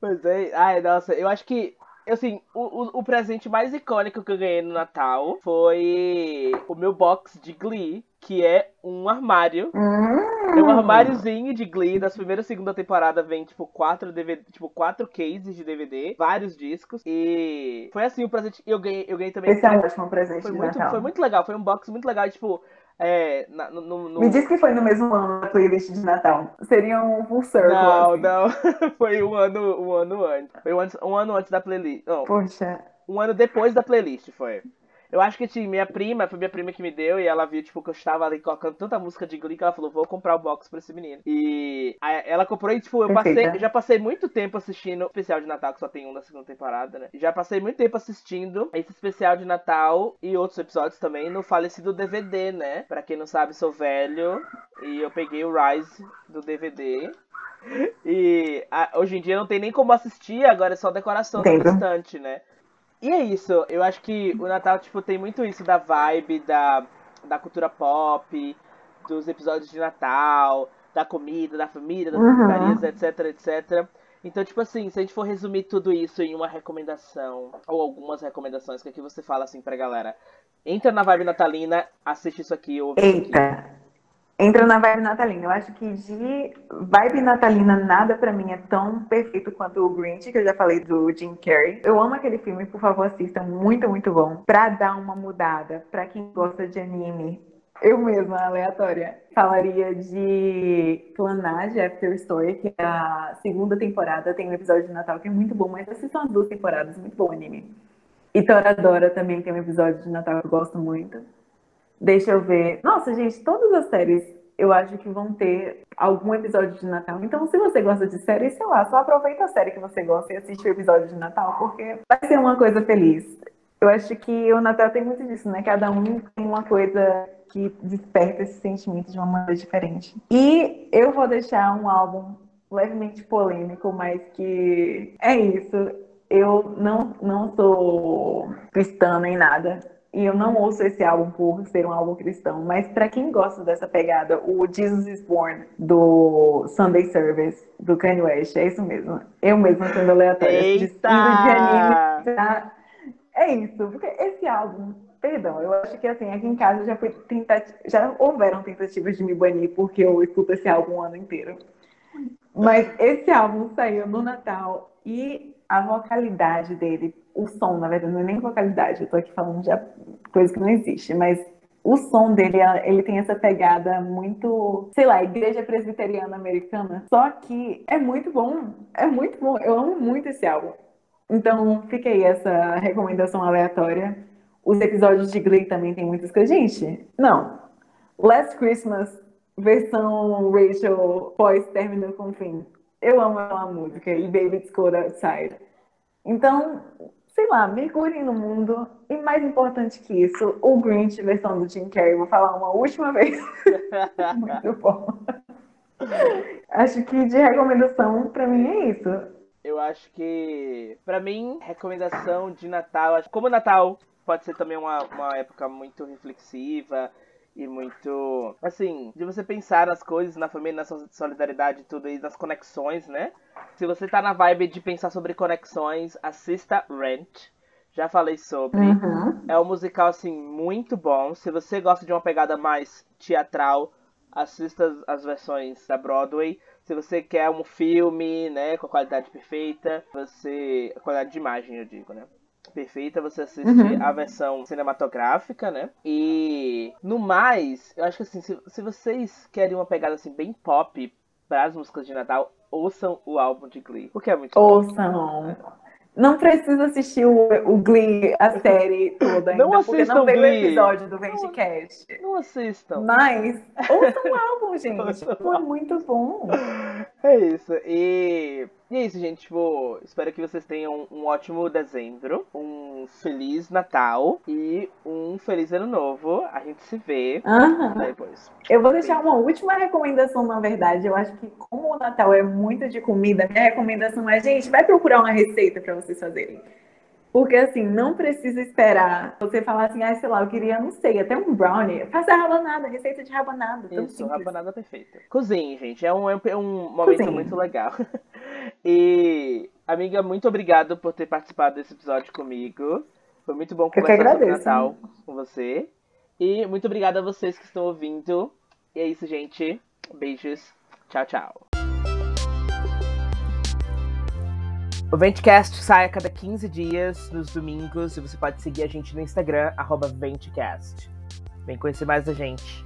Pois é. Ai, nossa, eu acho que. Assim, o, o, presente mais icônico que eu ganhei no Natal foi o meu box de Glee, que é um armário. É um armáriozinho de Glee, das primeiras e segunda temporada vem, tipo, quatro DVD, tipo, quatro cases de DVD, vários discos. E foi assim o presente. Eu ganhei, eu ganhei também. Esse é um ótimo presente foi de muito, Natal. foi muito legal, foi um box muito legal, tipo, é. na- no, no- Me diz que foi no mesmo ano da playlist de Natal. Seria um full circle. Não, assim. não. Foi um ano, um ano antes. Foi um, antes- um ano antes da playlist. Não, Poxa, um ano depois da playlist, foi. Eu acho que assim, minha prima, foi minha prima que me deu, e ela viu, tipo, que eu estava ali colocando tanta música de Glee que ela falou, vou comprar o box pra esse menino. E ela comprou e, tipo, eu passei, Perfeita. eu já passei muito tempo assistindo o especial de Natal, que só tem um da segunda temporada, né? Já passei muito tempo assistindo esse especial de Natal e outros episódios também no falecido DVD, né? Pra quem não sabe, sou velho e eu peguei o Rise do DVD. E a- hoje em dia não tem nem como assistir, agora é só decoração Entendo. no estante, né? E é isso, eu acho que o Natal, tipo, tem muito isso da vibe, da, da cultura pop, dos episódios de Natal, da comida, da família, das Uhum. etc, etc. Então, tipo assim, se a gente for resumir tudo isso em uma recomendação, ou algumas recomendações, que aqui você fala assim pra galera, entra na vibe natalina, assiste isso aqui, ouve isso aqui. Entra na vibe natalina. Eu acho que de vibe natalina nada pra mim é tão perfeito quanto o Grinch, que eu já falei do Jim Carrey. Eu amo aquele filme, por favor, assistam. Muito, muito bom. Pra dar uma mudada, pra quem gosta de anime, eu mesma, aleatória, falaria de Clanage After Story, que é a segunda temporada. Tem um episódio de Natal que é muito bom, mas são as duas temporadas. Muito bom anime. E Toradora também tem um episódio de Natal que eu gosto muito. Deixa eu ver. Nossa, gente, todas as séries eu acho que vão ter algum episódio de Natal. Então, se você gosta de série, sei lá, só aproveita a série que você gosta e assiste o episódio de Natal, porque vai ser uma coisa feliz. Eu acho que o Natal tem muito disso, né? Cada um tem uma coisa que desperta esse sentimento de uma maneira diferente. E eu vou deixar um álbum levemente polêmico, mas que é isso. Eu não, não sou cristã nem nada. E eu não ouço esse álbum por ser um álbum cristão, mas para quem gosta dessa pegada, o Jesus is Born do Sunday Service do Kanye West, é isso mesmo. Eu mesma sendo aleatória, Eita! de anime pra... É isso, porque esse álbum, perdão, eu acho que assim, aqui em casa já foi tentat... já houveram tentativas de me banir porque eu escuto esse álbum o ano inteiro. Mas esse álbum saiu no Natal e a vocalidade dele, o som, na verdade, não é nem vocalidade, eu tô aqui falando de coisa que não existe, mas o som dele, ele tem essa pegada muito, sei lá, igreja presbiteriana americana. Só que é muito bom, é muito bom. Eu amo muito esse álbum. Então, fica aí essa recomendação aleatória. Os episódios de Glee também tem muitas coisas. Gente, não. Last Christmas, versão Rachel pós-término com fim. Eu amo aquela música. E Baby It's Cold Outside. Então, sei lá, mergulhem no mundo. E mais importante que isso, o Grinch, versão do Jim Carrey. Vou falar uma última vez. Muito bom. Acho que de recomendação, pra mim é isso. Eu acho que, pra mim, recomendação de Natal, como Natal pode ser também uma, uma época muito reflexiva e muito, assim, de você pensar nas coisas, na família, na solidariedade e tudo e nas conexões, né? Se você tá na vibe de pensar sobre conexões, assista Rent. Já falei sobre. Uhum. É um musical, assim, muito bom. Se você gosta de uma pegada mais teatral, assista as, versões da Broadway. Se você quer um filme, né, com a qualidade perfeita, você. A qualidade de imagem, eu digo, né? Perfeita, você assiste Uhum. a versão cinematográfica, né? E no mais, eu acho que assim, se, se vocês querem uma pegada assim bem pop para as músicas de Natal, ouçam o álbum de Glee, porque é muito bom. Ouçam. Não precisa assistir o, o Glee, a série toda ainda, Não porque não veio o episódio do Vendcast. Não assistam. Mas ouçam o álbum, gente. O Foi muito bom. É isso. E, e é isso, gente. Tipo, espero que vocês tenham um ótimo dezembro, um feliz Natal e um feliz ano novo. A gente se vê depois. Eu vou deixar uma última recomendação, na verdade. Eu acho que como o Natal é muito de comida, minha recomendação é, gente, vai procurar uma receita para vocês fazerem. Porque assim, não precisa esperar você falar assim, ah, sei lá, eu queria, não sei, até um brownie. Faça rabanada, receita de rabanada. Isso, simples. rabanada perfeita. Cozinhe, gente. É um, é um momento Cozinhe. muito legal. E, amiga, muito obrigado por ter participado desse episódio comigo. Foi muito bom conversar sobre. Natal com você. E muito obrigada a vocês que estão ouvindo. E é isso, gente. Beijos. Tchau, tchau. O Ventcast sai a cada 15 dias, nos domingos, e você pode seguir a gente no Instagram, arroba Ventcast. Vem conhecer mais da gente.